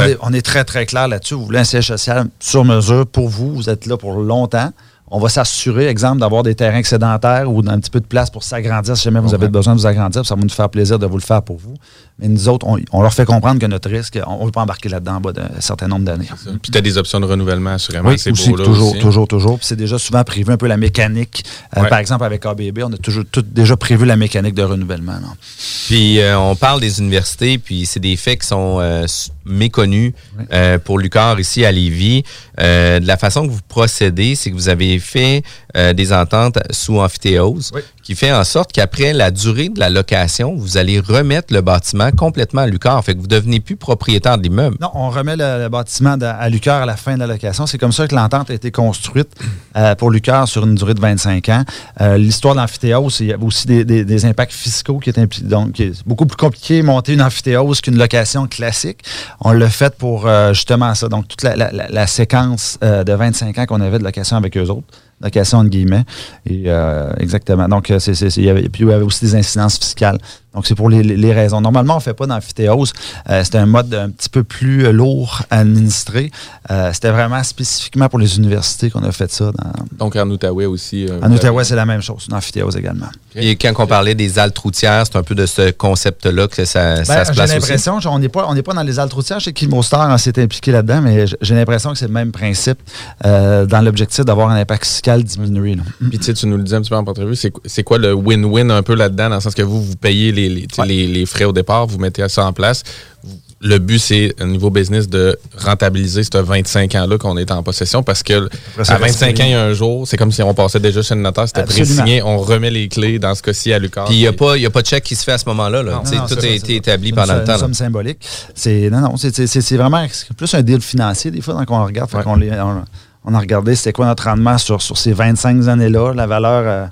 est, on est très, très clair là-dessus. Vous voulez un siège social sur mesure pour vous. Vous êtes là pour longtemps. On va s'assurer, exemple, d'avoir des terrains excédentaires ou un petit peu de place pour s'agrandir si jamais vous avez besoin de vous agrandir. Ça va nous faire plaisir de vous le faire pour vous. Mais nous autres, on, on leur fait comprendre que notre risque, on ne veut pas embarquer là-dedans en bas d'un certain nombre d'années. Puis tu as des options de renouvellement, assurément. Oui, c'est aussi, beau, là, toujours, aussi. toujours, toujours. Puis c'est déjà souvent prévu un peu la mécanique. Euh, Ouais. Par exemple, avec ABB, on a toujours tout déjà prévu la mécanique de renouvellement. non? Puis euh, on parle des universités, puis c'est des faits qui sont euh, méconnus euh, pour Lucar ici à Lévis. Euh, de la façon que vous procédez, c'est que vous avez fait euh, des ententes sous amphithéose, qui fait en sorte qu'après la durée de la location, vous allez remettre le bâtiment complètement à Lucar. Fait que vous devenez plus propriétaire de l'immeuble. Non, on remet le, le bâtiment de- à Lucar à la fin de la location. C'est comme ça que l'entente a été construite euh, pour Lucar sur une durée de 25 ans. Euh, L'histoire de l'amphithéose, il y avait aussi des, des- des impacts fiscaux qui étaient impli- donc qui est beaucoup plus compliqué monter une amphithéose qu'une location classique. On l'a fait pour justement ça. Donc, toute la, la- la- la séquence de 25 ans qu'on avait de location avec eux autres. Location entre guillemets. Et, euh, exactement. Donc, euh, c'est, puis il y avait aussi des incidences fiscales. Donc, c'est pour les, raisons. Normalement, on ne fait pas d'amphithéose. Euh, c'était un mode un petit peu plus euh, lourd à administrer. Euh, c'était vraiment spécifiquement pour les universités qu'on a fait ça. Dans... Donc en Outaouais aussi. euh, En Outaouais, c'est la même chose, une amphithéose également. Et quand on parlait des haltes routières, c'est un peu de ce concept-là que ça, Ben, ça se j'ai place aussi? l'impression, on n'est pas, on n'est pas dans les altes routières. Je sais qu'Imostar hein, s'est impliqué là-dedans, mais j'ai l'impression que c'est le même principe euh, dans l'objectif d'avoir un impact fiscal diminué. Puis tu sais, tu nous le disais un petit peu en entrevue, c'est c'est quoi le win-win un peu là-dedans, dans le sens que vous, vous payez les, les, frais au départ, vous mettez ça en place. Le but, c'est, au niveau business, de rentabiliser ce 25 ans-là qu'on est en possession, parce que à 25 reste ans, il y a un jour, c'est comme si on passait déjà chez le notaire, c'était pré-signé, on remet les clés, dans ce cas-ci, à Lucas. Puis il n'y a, pas- il y a pas de chèque qui se fait à ce moment-là. là. Non, tout c'est a été c'est établi ça. pendant C'est le temps. là. somme symbolique. C'est, non, non, c'est, c'est- c'est- c'est vraiment c'est plus un deal financier, des fois, quand on regarde. Fait qu'on les- on, on a regardé c'était quoi notre rendement sur, sur ces 25 années-là, la valeur euh,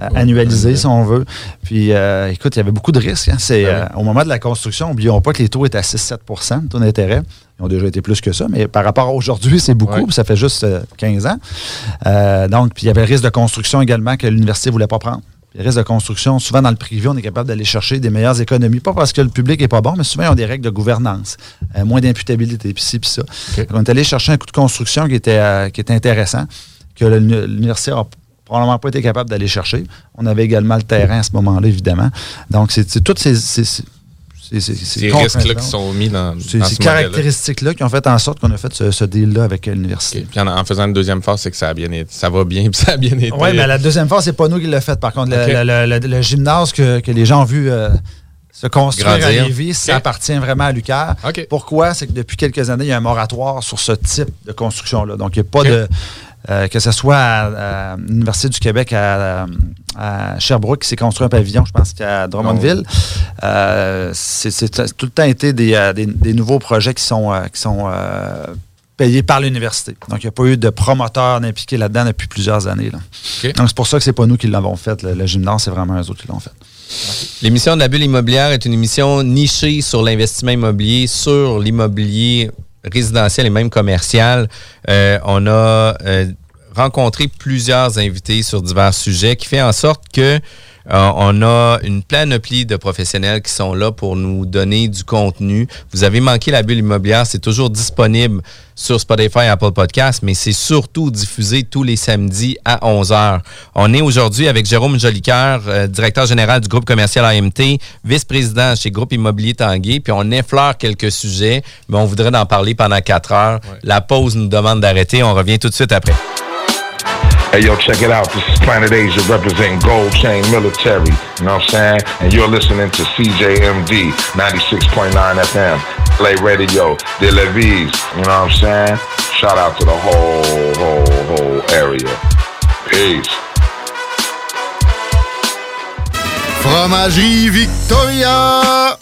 euh, annualisée, si on veut. Puis, euh, écoute, il y avait beaucoup de risques. hein. C'est, euh, au moment de la construction, n'oublions pas que les taux étaient à 6-7 de taux d'intérêt. Ils ont déjà été plus que ça, mais par rapport à aujourd'hui, c'est beaucoup. puis ça fait juste euh, 15 ans. Donc, puis il y avait le risque de construction également que l'université ne voulait pas prendre. Les risques de construction, souvent dans le privé, on est capable d'aller chercher des meilleures économies. Pas parce que le public n'est pas bon, mais souvent, ils ont des règles de gouvernance, moins d'imputabilité, puis ci, puis ça. On est allé chercher un coût de construction qui était, qui était intéressant, que l'uni- l'université n'a probablement pas été capable d'aller chercher. On avait également le terrain à ce moment-là, évidemment. Donc, c'est toutes ces, risques-là qui sont mis dans, Ces, dans ces ce modèle-là. caractéristiques-là qui ont fait en sorte qu'on a fait ce, ce deal-là avec l'université. Puis en, en faisant une deuxième phase, c'est que ça a bien été, ça va bien, *laughs* puis ça a bien été. Oui, mais la deuxième phase, c'est pas nous qui l'a fait. Par contre, le, Ok. le- le- le- le gymnase que, que les gens ont vu euh, se construire à. Lévis, ça appartient vraiment à Lucaire. Pourquoi? C'est que depuis quelques années, il y a un moratoire sur ce type de construction-là. Donc, il n'y a pas de. Euh, que ce soit à, à l'Université du Québec à, à Sherbrooke qui s'est construit un pavillon, je pense qu'à Drummondville. Euh, c'est tout le temps été des, euh, des- des nouveaux projets qui sont, qui sont euh, payés par l'université. Donc, il n'y a pas eu de promoteurs impliqués là-dedans depuis plusieurs années. là. Donc, c'est pour ça que c'est pas nous qui l'avons fait. Le, le gymnase, c'est vraiment eux autres qui l'ont fait. L'émission de la bulle immobilière est une émission nichée sur l'investissement immobilier, sur l'immobilier résidentiel et même commercial. Euh, on a euh, rencontré plusieurs invités sur divers sujets qui fait en sorte que euh, on a une panoplie de professionnels qui sont là pour nous donner du contenu. Vous avez manqué la bulle immobilière, c'est toujours disponible sur Spotify et Apple Podcasts, mais c'est surtout diffusé tous les samedis à 11h. On est aujourd'hui avec Jérôme Jolicoeur, euh, directeur général du groupe commercial AMT, vice-président chez Groupe Immobilier Tanguay, puis on effleure quelques sujets, mais on voudrait en parler pendant quatre heures. La pause nous demande d'arrêter. On revient tout de suite après. Hey, yo, check it out. This is Planet Asia representing Gold Chain Military. You know what I'm saying? And you're listening to CJMD 96.9 FM. Play Radio, De La Vise. You know what I'm saying? shout out to the whole, whole, whole area. Peace. Fromagerie Victoria!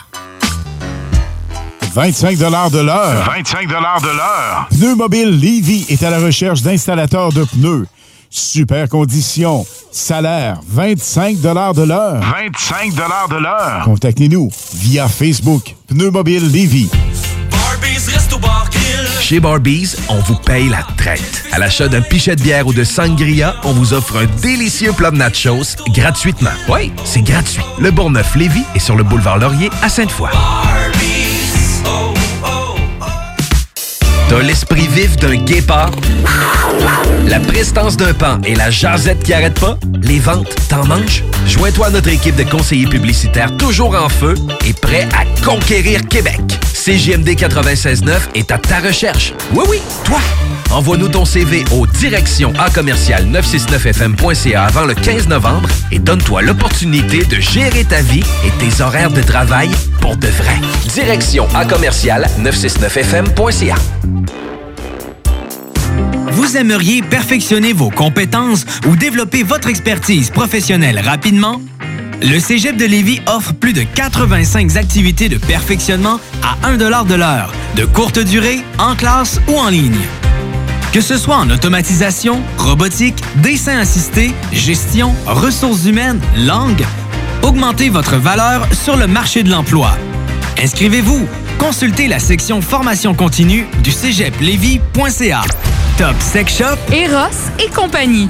25 de l'heure. 25 de l'heure. Pneu Mobile Levy est à la recherche d'installateurs de pneus. Super conditions. Salaire 25 de l'heure. 25 de l'heure. Contactez-nous via Facebook. Pneu Mobile Levy. Chez Barbies, on vous paye la traite. À l'achat d'un pichet de bière ou de sangria, on vous offre un délicieux plat de nachos gratuitement. Oui, c'est gratuit. Le Bourgneuf-Lévis est sur le boulevard Laurier à Sainte-Foy. T'as l'esprit vif d'un guépard, la prestance d'un pan et la jasette qui arrête pas? Les ventes, t'en manges? Joins-toi à notre équipe de conseillers publicitaires toujours en feu et prêts à conquérir Québec. CJMD 96.9 est à ta recherche. Oui, oui, toi! Envoie-nous ton CV au direction à commercial 969fm.ca avant le 15 novembre et donne-toi l'opportunité de gérer ta vie et tes horaires de travail pour de vrai. Direction à commercial 969fm.ca. Vous aimeriez perfectionner vos compétences ou développer votre expertise professionnelle rapidement? Le Cégep de Lévis offre plus de 85 activités de perfectionnement à 1 de l'heure, de courte durée, en classe ou en ligne. Que ce soit en automatisation, robotique, dessin assisté, gestion, ressources humaines, langue, augmentez votre valeur sur le marché de l'emploi. Inscrivez-vous. Consultez la section formation continue du cégeplevy.ca. Top Sex Shop, Eros et compagnie.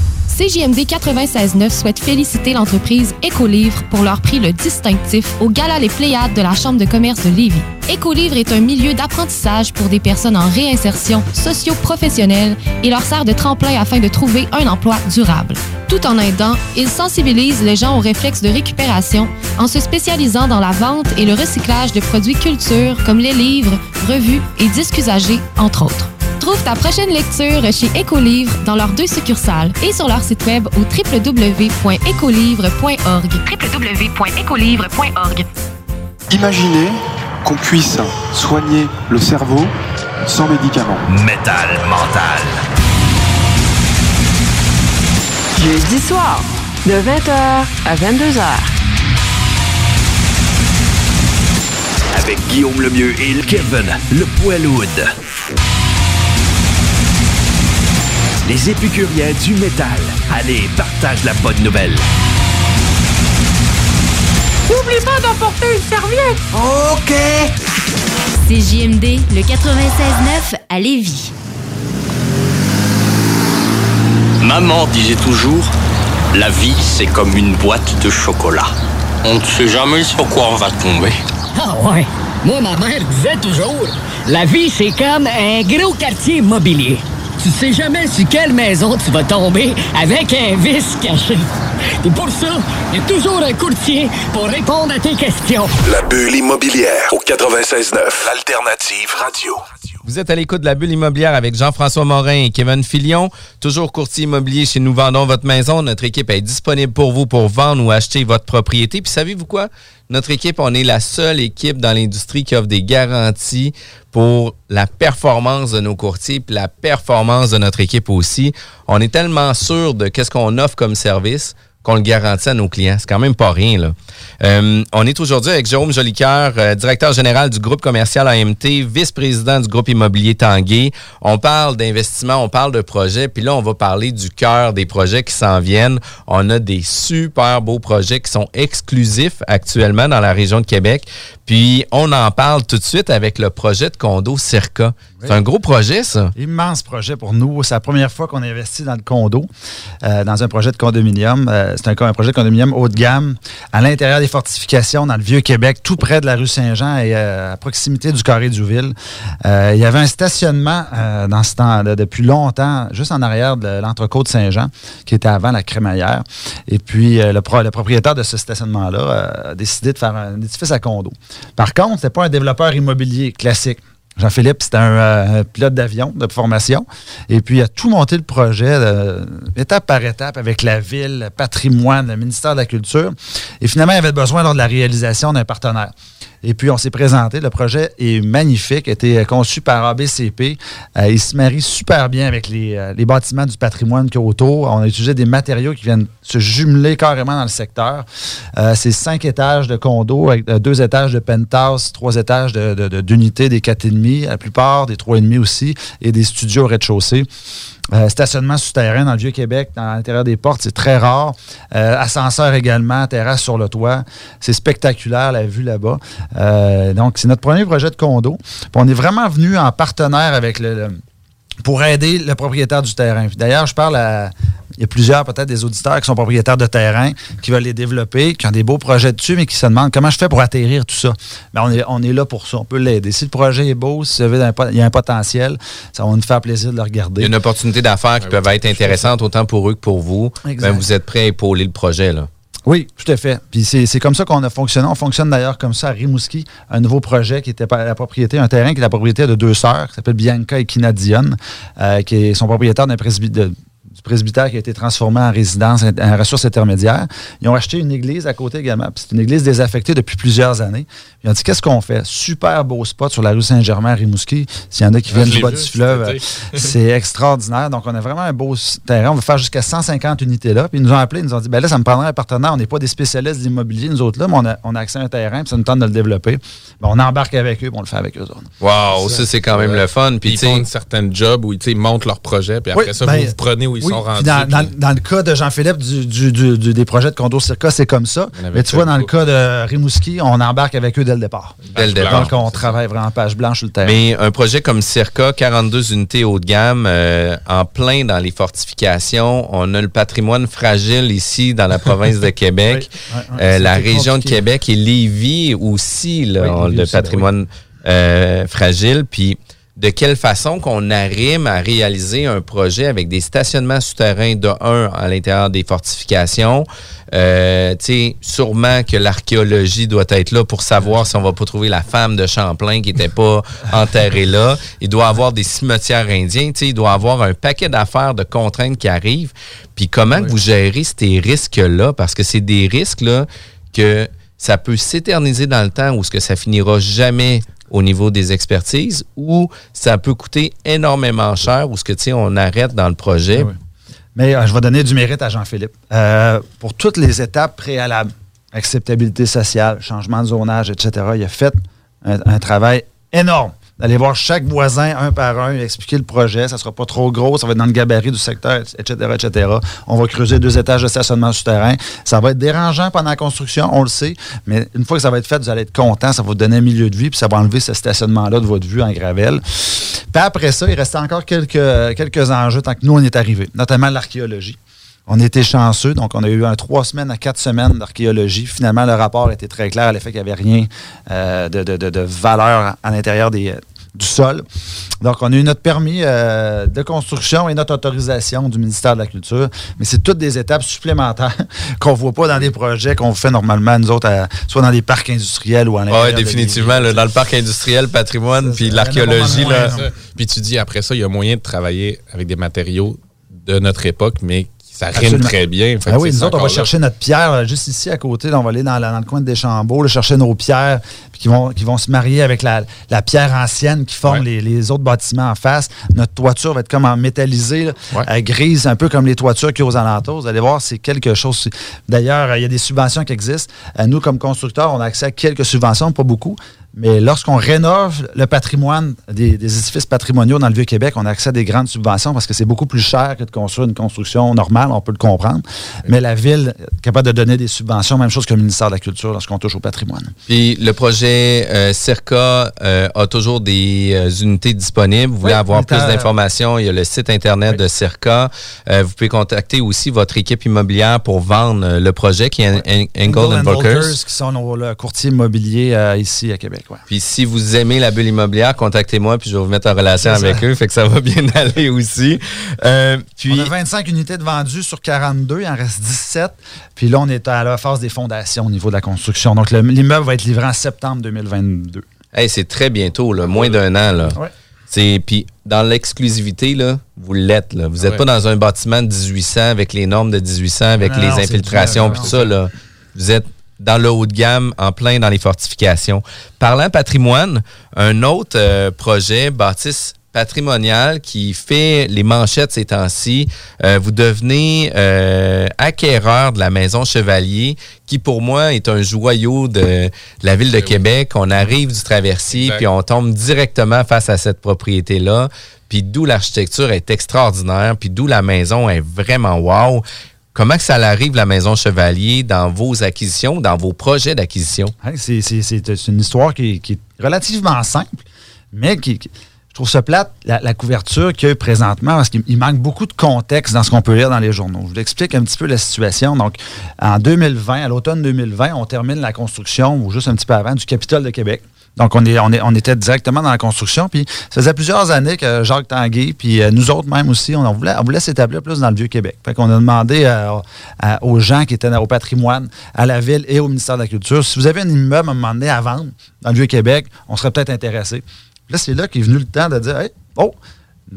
CJMD 96.9 souhaite féliciter l'entreprise Écolivre pour leur prix le distinctif au Gala Les Pléiades de la Chambre de commerce de Lévis. Écolivre est un milieu d'apprentissage pour des personnes en réinsertion socio-professionnelle et leur sert de tremplin afin de trouver un emploi durable. Tout en aidant, ils sensibilisent les gens aux réflexes de récupération en se spécialisant dans la vente et le recyclage de produits culture comme les livres, revues et disques usagés, entre autres. Trouve ta prochaine lecture chez Écolivre dans leurs deux succursales et sur leur site web au www.écolivre.org. www.écolivre.org. Imaginez qu'on puisse soigner le cerveau sans médicaments. Métal mental. Jeudi soir, de 20h à 22h. Avec Guillaume Lemieux et Kevin, le poilwood. Les épicuriens du métal. Allez, partage la bonne nouvelle. N'oublie pas d'emporter une serviette. OK. CJMD, le 96.9 à Lévis. Maman disait toujours, la vie c'est comme une boîte de chocolat. On ne sait jamais sur quoi on va tomber. Ah ouais. Moi, ma mère disait toujours, la vie, c'est comme un gros quartier immobilier. Tu sais jamais sur quelle maison tu vas tomber avec un vice caché. Et pour ça, il y a toujours un courtier pour répondre à tes questions. La bulle immobilière au 96.9 Alternative Radio. Vous êtes à l'écoute de la bulle immobilière avec Jean-François Morin et Kevin Filion, toujours courtier immobilier chez Nous Vendons Votre Maison. Notre équipe est disponible pour vous pour vendre ou acheter votre propriété. Puis savez-vous quoi? Notre équipe, on est la seule équipe dans l'industrie qui offre des garanties pour la performance de nos courtiers puis la performance de notre équipe aussi. On est tellement sûr de qu'est-ce qu'on offre comme service qu'on le garantit à nos clients. C'est quand même pas rien, là. Euh, on est aujourd'hui avec Jérôme Jolicoeur, euh, directeur général du groupe commercial AMT, vice-président du groupe immobilier Tanguay. On parle d'investissement, on parle de projets, puis là, on va parler du cœur des projets qui s'en viennent. On a des super beaux projets qui sont exclusifs actuellement dans la région de Québec. Puis, on en parle tout de suite avec le projet de condo Circa. C'est un gros projet, ça. Immense projet pour nous. C'est la première fois qu'on investit dans le condo, euh, dans un projet de condominium. Euh, c'est un, un, projet de condominium haut de gamme, à l'intérieur des fortifications, dans le Vieux-Québec, tout près de la rue Saint-Jean et euh, à proximité du carré du Ville. il y avait un stationnement dans ce temps, depuis longtemps, juste en arrière de l'entrecôte Saint-Jean, qui était avant la crémaillère. Et puis, le, le, propriétaire de ce stationnement-là a décidé de faire un édifice à condo. Par contre, ce pas un développeur immobilier classique. Jean-Philippe, c'était un, pilote d'avion de formation. Et puis, il a tout monté le projet, euh, étape par étape, avec la ville, le patrimoine, le ministère de la Culture. Et finalement, il avait besoin, lors de la réalisation, d'un partenaire. Et puis, on s'est présenté. Le projet est magnifique, a été conçu par ABCP. Euh, il se marie super bien avec euh, les, bâtiments du patrimoine a autour. On a utilisé des matériaux qui viennent se jumeler carrément dans le secteur. Euh, c'est cinq étages de condos, deux étages de penthouse, trois étages d'unités, de, de, des quatre et demi, la plupart des trois et demi aussi, et des studios au rez-de-chaussée. Euh, stationnement souterrain dans le Vieux-Québec, dans l'intérieur des portes, c'est très rare. Euh, ascenseur également, terrasse sur le toit. C'est spectaculaire, la vue là-bas. Euh, donc, c'est notre premier projet de condo. on est vraiment venu en partenaire avec le pour aider le propriétaire du terrain. D'ailleurs, je parle à, il y a plusieurs, peut-être, des auditeurs qui sont propriétaires de terrain, qui veulent les développer, qui ont des beaux projets dessus, mais qui se demandent comment je fais pour atterrir tout ça. Bien, on, est, on est là pour ça. On peut l'aider. Si le projet est beau, si il y a un potentiel, ça va nous faire plaisir de le regarder. Il y a une opportunité d'affaires qui peuvent être intéressantes autant pour eux que pour vous. Ben, vous êtes prêts à épauler le projet, là. Oui, tout à fait. Puis c'est comme ça qu'on a fonctionné. On fonctionne d'ailleurs comme ça à Rimouski, un nouveau projet qui était la propriété, un terrain qui est la propriété de deux sœurs, qui s'appelle Bianca et Kina Dion, euh, qui sont propriétaires d'un presbytère du presbytère qui a été transformé en résidence, en ressource intermédiaire. Ils ont acheté une église à côté également. C'est une église désaffectée depuis plusieurs années. Ils ont dit qu'est-ce qu'on fait? Super beau spot sur la rue Saint-Germain à Rimouski. S'il y en a qui viennent du bas du fleuve, *laughs* c'est extraordinaire. Donc, on a vraiment un beau terrain. On va faire jusqu'à 150 unités là. Puis ils nous ont appelé, ils nous ont dit ben là, ça me prendrait un partenaire. On n'est pas des spécialistes de l'immobilier, nous autres là, mais on a, accès à un terrain, puis ça nous tente de le développer. Ben, on embarque avec eux, puis on le fait avec eux autres. Wow, ça, c'est quand même le fun. Puis ils font une certaine job où ils montent leur projet, puis après ça, vous, ben, vous, prenez où ils sont rendus. Dans, le cas de Jean-Philippe du, des projets de condo circa, c'est comme ça. Mais tu vois, dans le cas de Rimouski, on embarque avec eux dès le départ. Dès le départ. Donc, on travaille vraiment page blanche sur le terrain. Mais un projet comme Circa, 42 unités haut de gamme, euh, en plein dans les fortifications. On a le patrimoine fragile ici dans la province de *laughs* Québec. Euh, la région de Québec et Lévis aussi, là, le patrimoine euh, fragile. Puis de quelle façon qu'on arrive à réaliser un projet avec des stationnements souterrains de 1 à l'intérieur des fortifications? Euh, sûrement que l'archéologie doit être là pour savoir si on va pas trouver la femme de Champlain qui n'était pas *laughs* enterrée là. Il doit avoir des cimetières indiens. Il doit avoir un paquet d'affaires, de contraintes qui arrivent. Puis comment vous gérez ces risques-là? Parce que c'est des risques là, que ça peut s'éterniser dans le temps ou ce que ça finira jamais au niveau des expertises ou ça peut coûter énormément cher ou ce que, tu sais, on arrête dans le projet. Ah Mais euh, je vais donner du mérite à Jean-Philippe. Euh, pour toutes les étapes préalables, acceptabilité sociale, changement de zonage, etc., il a fait un travail énorme d'aller voir chaque voisin un par un, expliquer le projet. Ça ne sera pas trop gros, ça va être dans le gabarit du secteur, etc., etc. On va creuser deux étages de stationnement souterrain. Ça va être dérangeant pendant la construction, on le sait, mais une fois que ça va être fait, vous allez être content, ça va vous donner un milieu de vie, puis ça va enlever ce stationnement-là de votre vue en gravelle. Puis après ça, il restait encore quelques, quelques enjeux tant que nous, on est arrivés, notamment l'archéologie. On était chanceux, donc on a eu un trois semaines à quatre semaines d'archéologie. Finalement, le rapport était très clair à l'effet qu'il n'y avait rien euh, de, de, valeur à l'intérieur des, du sol. Donc, on a eu notre permis euh, de construction et notre autorisation du ministère de la Culture. Mais c'est toutes des étapes supplémentaires *laughs* qu'on ne voit pas dans des projets qu'on fait normalement, nous autres, soit dans des parcs industriels ou en Oui, définitivement. dans le parc industriel, patrimoine, puis l'archéologie. Puis tu dis, après ça, il y a moyen de travailler avec des matériaux de notre époque, mais Ça rime très bien. Fait Ah oui, nous autres, on va là. chercher notre pierre juste ici à côté. là, on va aller dans, le coin de Deschambault, chercher nos pierres, puis qui vont, qui vont se marier avec la, la pierre ancienne qui forme les, les autres bâtiments en face. Notre toiture va être comme en métallisé, euh, grise, un peu comme les toitures a aux alentours. Vous allez voir, c'est quelque chose. D'ailleurs, euh, il y a des subventions qui existent. Euh, nous, comme constructeurs, on a accès à quelques subventions, pas beaucoup. Mais lorsqu'on rénove le patrimoine des, des édifices patrimoniaux dans le Vieux-Québec, on a accès à des grandes subventions parce que c'est beaucoup plus cher que de construire une construction normale, on peut le comprendre. Mais la ville est capable de donner des subventions, même chose que le ministère de la Culture lorsqu'on touche au patrimoine. Puis le projet euh, Circa euh, a toujours des euh, unités disponibles. Vous voulez Oui, avoir plus d'informations, il y a le site internet de Circa. Vous pouvez contacter aussi votre équipe immobilière pour vendre le projet qui est and Volkers. qui sont nos courtiers immobiliers ici à Québec. Puis si vous aimez la bulle immobilière, contactez-moi puis je vais vous mettre en relation avec ça. eux. Fait que ça va bien *laughs* aller aussi. Euh, puis On a 25 unités de vendues sur 42, il en reste 17. Puis là, on est à la phase des fondations au niveau de la construction. Donc, le- l'immeuble va être livré en septembre 2022. Hey, c'est très bientôt, là, moins d'un an. Là. Ouais. Puis dans l'exclusivité là, vous l'êtes là. Vous n'êtes Ouais. pas dans un bâtiment de 1800 avec les normes de 1800 avec Non, les infiltrations puis tout ça là. Vous êtes dans le haut de gamme, en plein dans les fortifications. Parlant patrimoine, un autre euh, projet bâtisse patrimonial qui fait les manchettes ces temps-ci. Euh, vous devenez euh, acquéreur de la maison Chevalier, qui pour moi est un joyau de, de la ville de Québec. On arrive du traversier, Exact. puis on tombe directement face à cette propriété-là. Puis d'où l'architecture est extraordinaire, puis d'où la maison est vraiment wow. Comment que ça arrive, la maison Chevalier, dans vos acquisitions, dans vos projets d'acquisition? Hein, c'est- une histoire qui, est- relativement simple, mais qui, je trouve ça plate, la, couverture qu'il y a présentement, parce qu'il il manque beaucoup de contexte dans ce qu'on peut lire dans les journaux. Je vous explique un petit peu la situation. Donc, en 2020, à l'automne 2020, on termine la construction, ou juste un petit peu avant, du Capitole de Québec. Donc, on, était directement dans la construction. Puis, ça faisait plusieurs années que Jacques Tanguay, puis euh, nous autres même aussi, on, voulait, on voulait s'établir plus dans le Vieux-Québec. Fait qu'on a demandé euh, aux gens qui étaient au patrimoine, à la ville et au ministère de la Culture, si vous avez un immeuble à un moment donné à vendre dans le Vieux-Québec, on serait peut-être intéressé. Là, c'est là qu'est venu le temps de dire, hey, oh,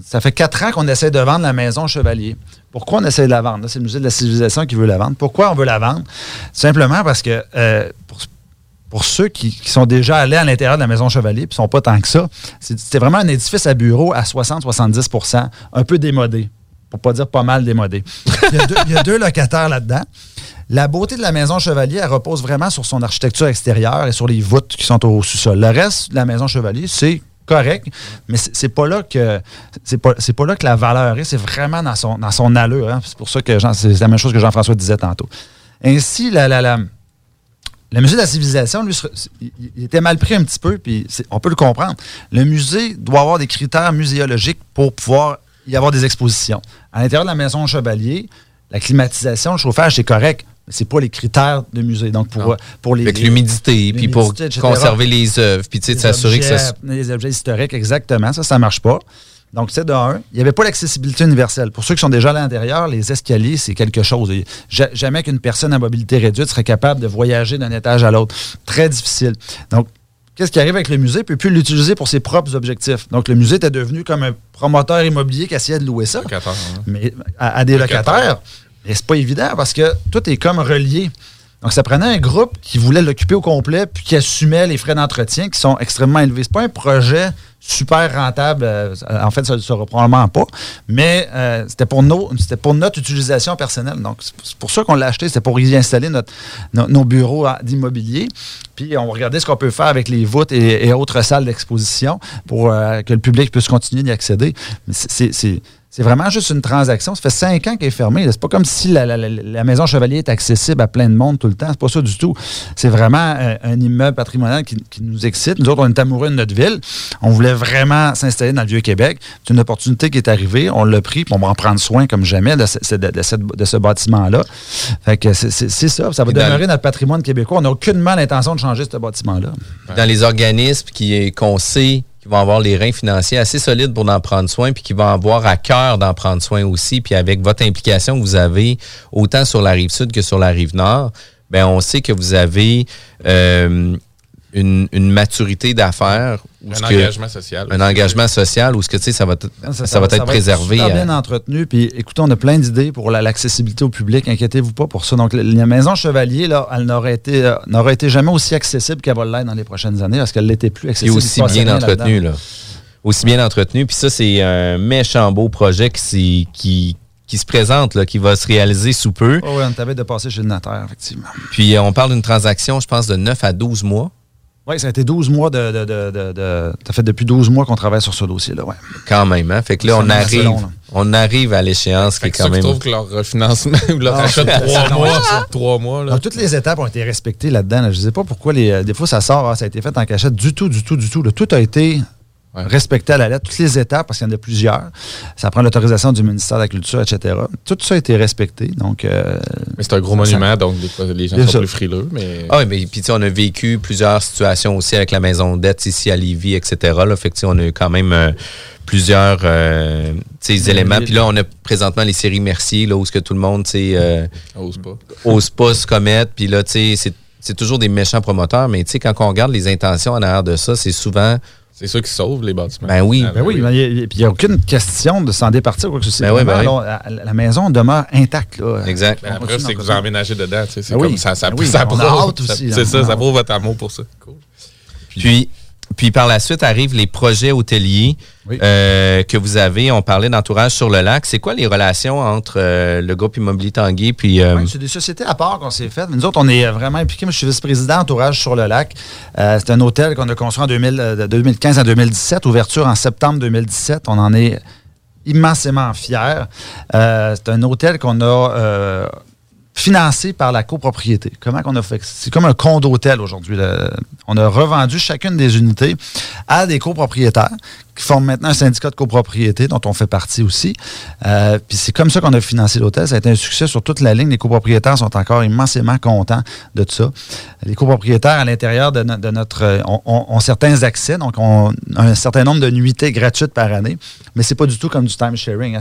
ça fait quatre ans qu'on essaie de vendre la maison Chevalier. Pourquoi on essaie de la vendre? C'est le musée de la civilisation qui veut la vendre. Pourquoi on veut la vendre? Simplement parce que euh, pour ceux qui, sont déjà allés à l'intérieur de la maison Chevalier, puis sont pas tant que ça, c'était vraiment un édifice à bureau à 60-70% un peu démodé, pour pas dire pas mal démodé. Il y a deux, locataires là-dedans. La beauté de la maison Chevalier, elle repose vraiment sur son architecture extérieure et sur les voûtes qui sont au sous-sol. Le reste de la maison Chevalier, c'est correct, mais c'est pas là que c'est pas, là que la valeur est, c'est vraiment dans son, allure. hein. C'est pour ça que c'est la même chose que Jean-François disait tantôt. Ainsi, la, la, la- le musée de la civilisation, lui, il était mal pris un petit peu, puis on peut le comprendre. Le musée doit avoir des critères muséologiques pour pouvoir y avoir des expositions. À l'intérieur de la maison Chevalier, la climatisation, le chauffage, c'est correct, mais c'est pas les critères de musée. Donc, pour, pour les. Avec l'humidité, puis pour etc. conserver les œuvres, puis tu sais, s'assurer que ça... Les objets historiques, exactement. Ça, ça ne marche pas. Donc, c'est de un. Il n'y avait pas l'accessibilité universelle. Pour ceux qui sont déjà à l'intérieur, les escaliers, c'est quelque chose. Jamais qu'une personne à mobilité réduite serait capable de voyager d'un étage à l'autre. Très difficile. Donc, qu'est-ce qui arrive avec le musée? Il ne peut plus l'utiliser pour ses propres objectifs. Donc, le musée était devenu comme un promoteur immobilier qui essayait de louer ça. Mais à, à des locataires. Et c'est pas évident parce que tout est comme relié. Donc, ça prenait un groupe qui voulait l'occuper au complet puis qui assumait les frais d'entretien qui sont extrêmement élevés. C'est pas un projet super rentable. euh, en fait, ça ne sera probablement pas. Mais euh, c'était pour, pour notre utilisation personnelle. Donc, c'est pour ça qu'on l'a acheté. C'était pour y installer notre, no- nos bureaux d'immobilier. Puis, on va regarder ce qu'on peut faire avec les voûtes et, autres salles d'exposition pour euh, que le public puisse continuer d'y accéder. C'est- c'est- vraiment juste une transaction. Ça fait cinq ans qu'elle est fermée. C'est pas comme si la, la- la- la maison Chevalier est accessible à plein de monde tout le temps. C'est pas ça du tout. C'est vraiment euh, un immeuble patrimonial qui, qui nous excite. Nous autres, on est amoureux de notre ville. On voulait vraiment s'installer dans le Vieux-Québec. C'est une opportunité qui est arrivée. On l'a pris, puis on va en prendre soin comme jamais de ce, de- de cette- de ce bâtiment-là. Fait que c'est ça. Ça va demeurer notre patrimoine québécois. On n'a aucunement l'intention de changer ce bâtiment-là. dans les organismes qui qu'on sait qui vont avoir les reins financiers assez solides pour en prendre soin, puis qui vont avoir à cœur d'en prendre soin aussi, puis avec votre implication que vous avez autant sur la rive sud que sur la rive nord, ben on sait que vous avez euh, une, une maturité d'affaires. Un que- engagement social. Un engagement social où ce que, tu sais, ça va, t- ça, va être préservé. euh, bien entretenu. Puis écoutez, on a plein d'idées pour la- l'accessibilité au public. Inquiétez-vous pas pour ça. Donc, la, maison Chevalier, là, elle n'aurait été, euh, n'aurait été jamais aussi accessible qu'elle va l'être dans les prochaines années parce qu'elle l'était plus Et accessible. aussi se passait bien rien entretenu, là-dedans. là. Aussi bien entretenu. Puis ça, c'est un méchant beau projet qui, s'y- qui, qui se présente, là, qui va se réaliser sous peu. Oh, oui, on t'avait de passer chez le notaire, effectivement. Puis euh, on parle d'une transaction, je pense, de 9 à 12 mois. Oui, ça a été 12 mois de. de, de, de- de- ça fait depuis 12 mois qu'on travaille sur ce dossier-là, ouais. Quand même, hein? Fait que là, on arrive, long, là. on arrive à l'échéance qui est quand même. trouvent que leur refinancement *laughs* ou leur Ah, achat de trois mois, trois mois, là. Donc, toutes les étapes ont été respectées là-dedans. là. Je ne sais pas pourquoi les, euh, des fois ça sort, ah, ça a été fait en cachette. Du tout, du tout, du tout. là. Tout a été respecté à la lettre. Toutes les étapes, parce qu'il y en a plusieurs. Ça prend l'autorisation du ministère de la Culture, etc. Tout ça a été respecté. Donc, euh, Mais c'est un gros ça- monument, donc des fois, les gens sont plus frileux. Mais... Ah oui, mais puis tu sais, on a vécu plusieurs situations aussi avec la maison de dette ici à Lévis, etc. Là, fait que on a eu quand même euh, plusieurs euh, éléments. Puis là, on a présentement les séries Mercier, là, où ce que tout le monde, tu sais, euh, Ose pas. ose pas se commettre. Puis là, tu sais, c'est- c'est toujours des méchants promoteurs, mais tu sais, quand on regarde les intentions en arrière de ça, c'est souvent. C'est ça qui sauve les bâtiments. Ben oui. Ben oui, mais il n'y a, aucune question de s'en départir. Quoi que ce soit. Ben oui, ben oui. la, maison demeure intacte. Là. Exact. Ben, la On preuve, continue c'est que vous emménagez dedans. tu sais, C'est Ben oui. comme ça. Ça, Ben oui, ça on a prouve- hâte aussi, ça- prouve votre amour pour ça. Cool. Puis, puis par la suite arrivent les projets hôteliers euh, que vous avez. On parlait d'entourage sur le lac. C'est quoi les relations entre euh, le groupe Immobilier Tanguay puis euh, Ouais, c'est des sociétés à part qu'on s'est faites. Nous autres, on est vraiment impliqués. Moi, je suis vice-président entourage sur le lac. Euh, c'est un hôtel qu'on a construit en 2000, de 2015 à 2017. Ouverture en septembre 2017. On en est immensément fiers. C'est un hôtel qu'on a financé par la copropriété. Comment qu'on a fait? C'est comme un condo hôtel aujourd'hui. On a revendu chacune des unités à des copropriétaires qui forment maintenant un syndicat de copropriété dont on fait partie aussi. Euh, Puis c'est comme ça qu'on a financé l'hôtel. Ça a été un succès sur toute la ligne. Les copropriétaires sont encore immensément contents de tout ça. Les copropriétaires à l'intérieur de, no- de notre... euh, ont, certains accès, donc on a un certain nombre de nuitées gratuites par année, mais c'est pas du tout comme du time sharing. hein.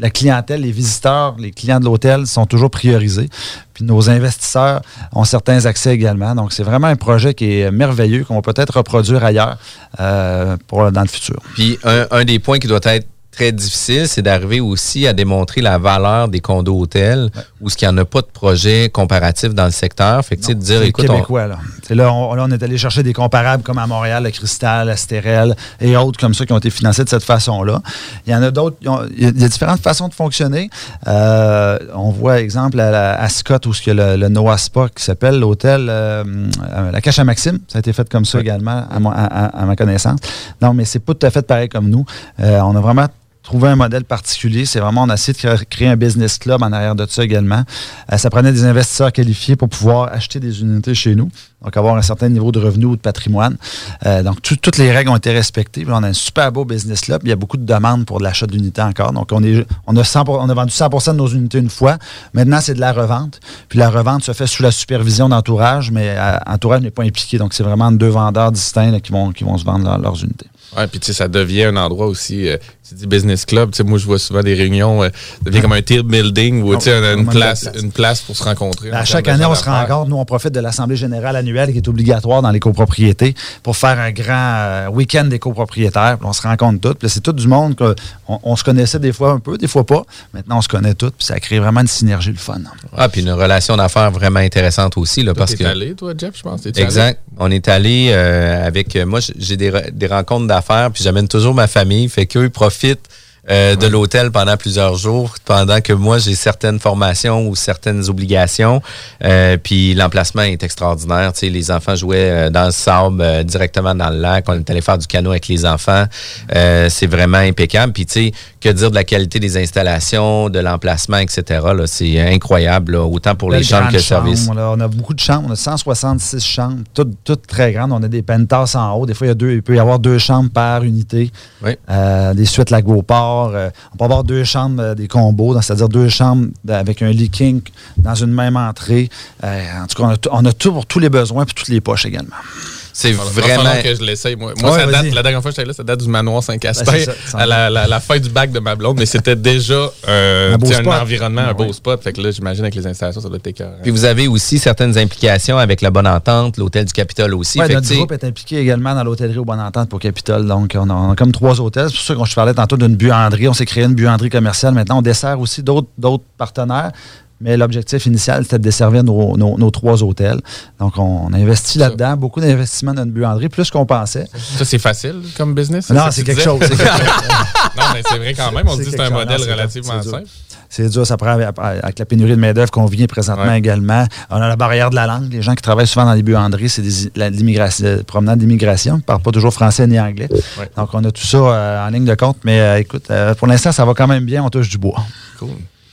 La clientèle, les visiteurs, les clients de l'hôtel sont toujours priorisés. Puis nos investisseurs ont certains accès également. Donc c'est vraiment un projet qui est merveilleux, qu'on va peut-être reproduire ailleurs euh, dans le futur. Puis un des points qui doit être très difficile, c'est d'arriver aussi à démontrer la valeur des condos hôtels où ce qu'il n'y en a pas de projet comparatif dans le secteur. Fait que sais, de dire, C'est écoute, on- québécois, là. C'est là, on, là, on est allé chercher des comparables comme à Montréal, le Cristal, Astérel et autres comme ça qui ont été financés de cette façon-là. Il y en a d'autres. Il y a, différentes façons de fonctionner. Euh, on voit, exemple, à, la- à Scott, où il y a le, le Noah Spa qui s'appelle l'hôtel euh, euh, La Cache à Maxime. Ça a été fait comme ça également, à, à- à- à ma connaissance. Non, mais c'est pas tout à fait pareil comme nous. Euh, on a vraiment trouvé un modèle particulier. C'est vraiment, on a essayé de créer- un business club en arrière de ça également. Euh, ça prenait des investisseurs qualifiés pour pouvoir acheter des unités chez nous, donc avoir un certain niveau de revenu ou de patrimoine. Euh, donc, tout- toutes les règles ont été respectées. On a un super beau business club. Il y a beaucoup de demandes pour l'achat d'unités encore. Donc, on, a 100 pour- on vendu 100% de nos unités une fois. Maintenant, c'est de la revente. Puis la revente se fait sous la supervision d'entourage, mais euh, entourage n'est pas impliqué. Donc, c'est vraiment deux vendeurs distincts qui, vont, qui vont se vendre leur- leurs unités. Ouais, puis tu sais, ça devient un endroit aussi, euh, tu dis business club, tu sais, moi je vois souvent des réunions, euh, ça devient comme un team building où tu sais, on a une place, une place pour se rencontrer. À chaque année, on se rencontre. Nous, on profite de l'Assemblée générale annuelle qui est obligatoire dans les copropriétés pour faire un grand euh, week-end des copropriétaires. Puis on se rencontre tous. Puis c'est tout du monde qu'on on se connaissait des fois un peu, des fois pas. Maintenant, on se connaît tous. Puis ça crée vraiment une synergie, le fun. Ah, puis une relation d'affaires vraiment intéressante aussi. Là, Toi, parce que, allé, toi, Jeff, je pense? Exact. On est allé euh, avec. moi, j'ai des, re- des rencontres d'affaires, puis j'amène toujours ma famille. Fait qu'eux profitent fit euh, de l'hôtel pendant plusieurs jours, pendant que moi, j'ai certaines formations ou certaines obligations. Euh, puis l'emplacement est extraordinaire. Tu sais, les enfants jouaient euh, dans le sable, euh, directement dans le lac. On est allé faire du canot avec les enfants. Euh, c'est vraiment impeccable. Puis, tu sais, que dire de la qualité des installations, de l'emplacement, etc. là, C'est incroyable, là, autant pour les chambres que le service. chambre, là. on a beaucoup de chambres. On a 166 chambres, toutes, toutes très grandes. On a des penthouses en haut. Des fois, il, y a deux, il peut y avoir deux chambres par unité. Euh, des suites lac Euh, on peut avoir deux chambres, euh, des combos, c'est-à-dire deux chambres avec un lit dans une même entrée. Euh, en tout cas, on a, on a tout pour tous les besoins et toutes les poches également. C'est vraiment- que je l'essaye. Moi, Moi, Ouais, ça vas-y. date, la dernière fois que j'étais là, ça date du manoir Ben, Saint-Casper, ça, ça en à la, la- la fin du bac de ma blonde, mais c'était déjà euh, Un beau environnement, un Ouais. beau spot. Fait que là, j'imagine avec les installations, ça doit être écœurant. Puis vous avez aussi certaines implications avec la Bonne Entente, l'Hôtel du Capitole aussi. Ouais, notre groupe est impliqué également dans l'hôtellerie au Bonne Entente pour Capitole. Donc, on a, on a comme trois hôtels. C'est pour ça que je parlais tantôt d'une buanderie. On s'est créé une buanderie commerciale. Maintenant, on dessert aussi d'autres d'autres partenaires. Mais l'objectif initial, c'était de desservir nos, nos- nos trois hôtels. Donc, on a investi là-dedans. Beaucoup d'investissements dans une buanderie, plus qu'on pensait. Ça, c'est facile comme business? Non, c'est quelque chose, c'est quelque chose. non, mais c'est vrai quand même. On se dit que c'est un modèle Non, relativement simple. C'est dur, ça prend avec, la pénurie de main-d'œuvre qu'on vit présentement Ouais. également. On a la barrière de la langue. Les gens qui travaillent souvent dans les buanderies, c'est des promenades d'immigration. Ils ne parlent pas toujours français ni anglais. Ouais. Donc, on a tout ça euh, en ligne de compte. Mais euh, écoute, euh, pour l'instant, ça va quand même bien. On touche du bois. Cool.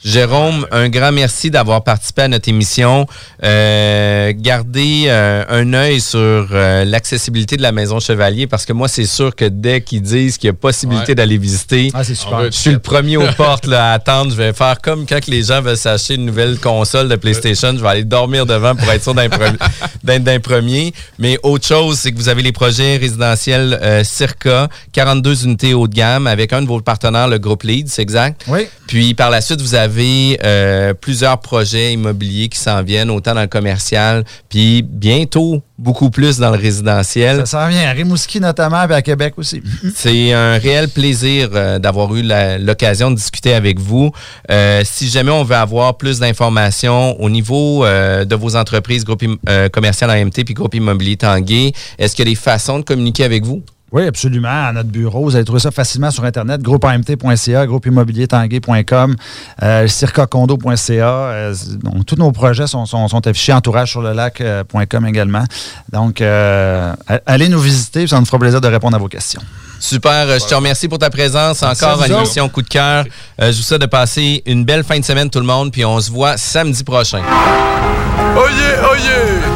Jérôme, un grand merci d'avoir participé à notre émission. Euh, gardez euh, un œil sur euh, l'accessibilité de la Maison Chevalier parce que moi, c'est sûr que dès qu'ils disent qu'il y a possibilité Ouais. d'aller visiter, Ah, super. Je suis le premier aux portes là, à attendre. Je vais faire comme quand les gens veulent s'acheter une nouvelle console de PlayStation. Je vais aller dormir devant pour être sûr *laughs* d'être d'un premier. Mais autre chose, c'est que vous avez les projets résidentiels euh, Circa, 42 unités haut de gamme avec un de vos partenaires, le groupe Lead, c'est exact? Oui. Puis par la suite, vous avez euh, plusieurs projets immobiliers qui s'en viennent, autant dans le commercial, puis bientôt beaucoup plus dans le résidentiel. Ça s'en vient à Rimouski notamment, puis à Québec aussi. *laughs* C'est un réel plaisir euh, d'avoir eu l'occasion de discuter avec vous. Euh, si jamais on veut avoir plus d'informations au niveau euh, de vos entreprises, groupe euh, commercial AMT puis groupe immobilier Tanguay, est-ce qu'il y a des façons de communiquer avec vous? Oui, absolument. À notre bureau, vous allez trouver ça facilement sur Internet. Groupeamt.ca, groupeimmobiliertanguay.com, euh, circacondo.ca. Euh, donc, tous nos projets sont, sont, sont affichés entourage sur le lac.com également. Donc, euh, allez nous visiter, puis ça nous fera plaisir de répondre à vos questions. Super, euh, je te remercie pour ta présence. Merci Encore une émission coup de cœur. Euh, je vous souhaite de passer une belle fin de semaine tout le monde, puis on se voit samedi prochain. Oh yeah, oh yeah!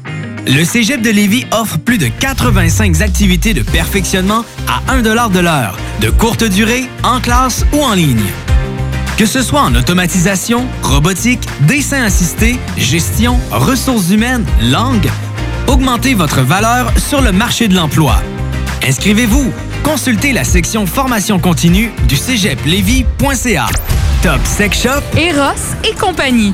Le Cégep de Lévis offre plus de 85 activités de perfectionnement à 1 de l'heure, de courte durée, en classe ou en ligne. Que ce soit en automatisation, robotique, dessin assisté, gestion, ressources humaines, langue, augmentez votre valeur sur le marché de l'emploi. Inscrivez-vous. Consultez la section formation continue du cégeplevy.ca. Top Sex Shop, Eros et compagnie.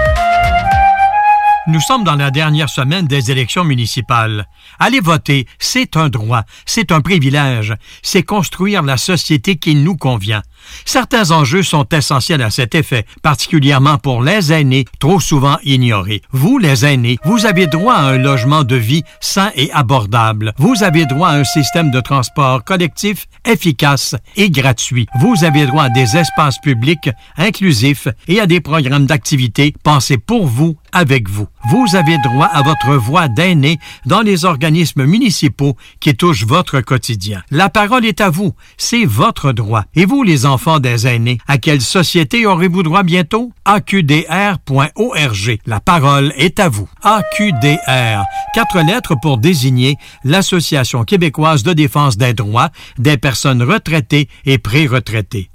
Nous sommes dans la dernière semaine des élections municipales. Aller voter, c'est un droit, c'est un privilège, c'est construire la société qui nous convient. Certains enjeux sont essentiels à cet effet, particulièrement pour les aînés, trop souvent ignorés. Vous, les aînés, vous avez droit à un logement de vie sain et abordable. Vous avez droit à un système de transport collectif efficace et gratuit. Vous avez droit à des espaces publics inclusifs et à des programmes d'activité pensés pour vous avec vous. Vous avez droit à votre voix d'aîné dans les organismes municipaux qui touchent votre quotidien. La parole est à vous. C'est votre droit. Et vous, les enfants des aînés, à quelle société aurez-vous droit bientôt? AQDR.org. La parole est à vous. AQDR. Quatre lettres pour désigner l'Association québécoise de défense des droits des personnes retraitées et pré-retraitées.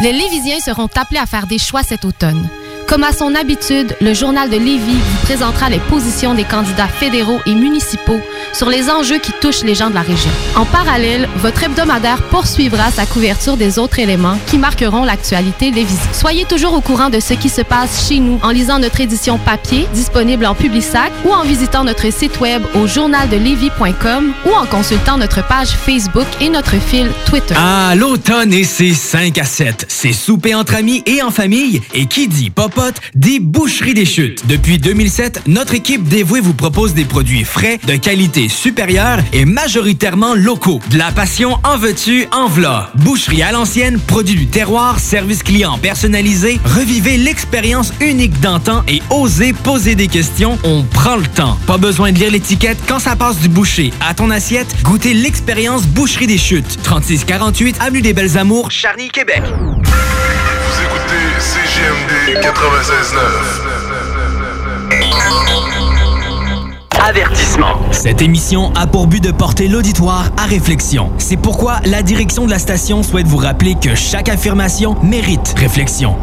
Les Lévisiens seront appelés à faire des choix cet automne. Comme à son habitude, le journal de Lévis vous présentera les positions des candidats fédéraux et municipaux sur les enjeux qui touchent les gens de la région. En parallèle, votre hebdomadaire poursuivra sa couverture des autres éléments qui marqueront l'actualité lévisienne. Soyez toujours au courant de ce qui se passe chez nous en lisant notre édition papier disponible en Publisac ou en visitant notre site web au journaldelevis.com ou en consultant notre page Facebook et notre fil Twitter. Ah, l'automne et ses 5 à 7. C'est souper entre amis et en famille. Et qui dit popote dit Boucherie des Chutes. Depuis 2007, notre équipe dévouée vous propose des produits frais, de qualité supérieure et majoritairement locaux. De la passion en veux-tu, en v'là. Boucherie à l'ancienne, produit du terroir, service client personnalisé. Revivez l'expérience unique d'antan et osez poser des questions. On prend le temps. Pas besoin de lire l'étiquette quand ça passe du boucher à ton assiette. Goûtez l'expérience Boucherie des Chutes. 3648 Avenue des Belles Amours, Charny, Québec. Vous écoutez CGMD 96.9. Avertissement. Cette émission a pour but de porter l'auditoire à réflexion. C'est pourquoi la direction de la station souhaite vous rappeler que chaque affirmation mérite réflexion.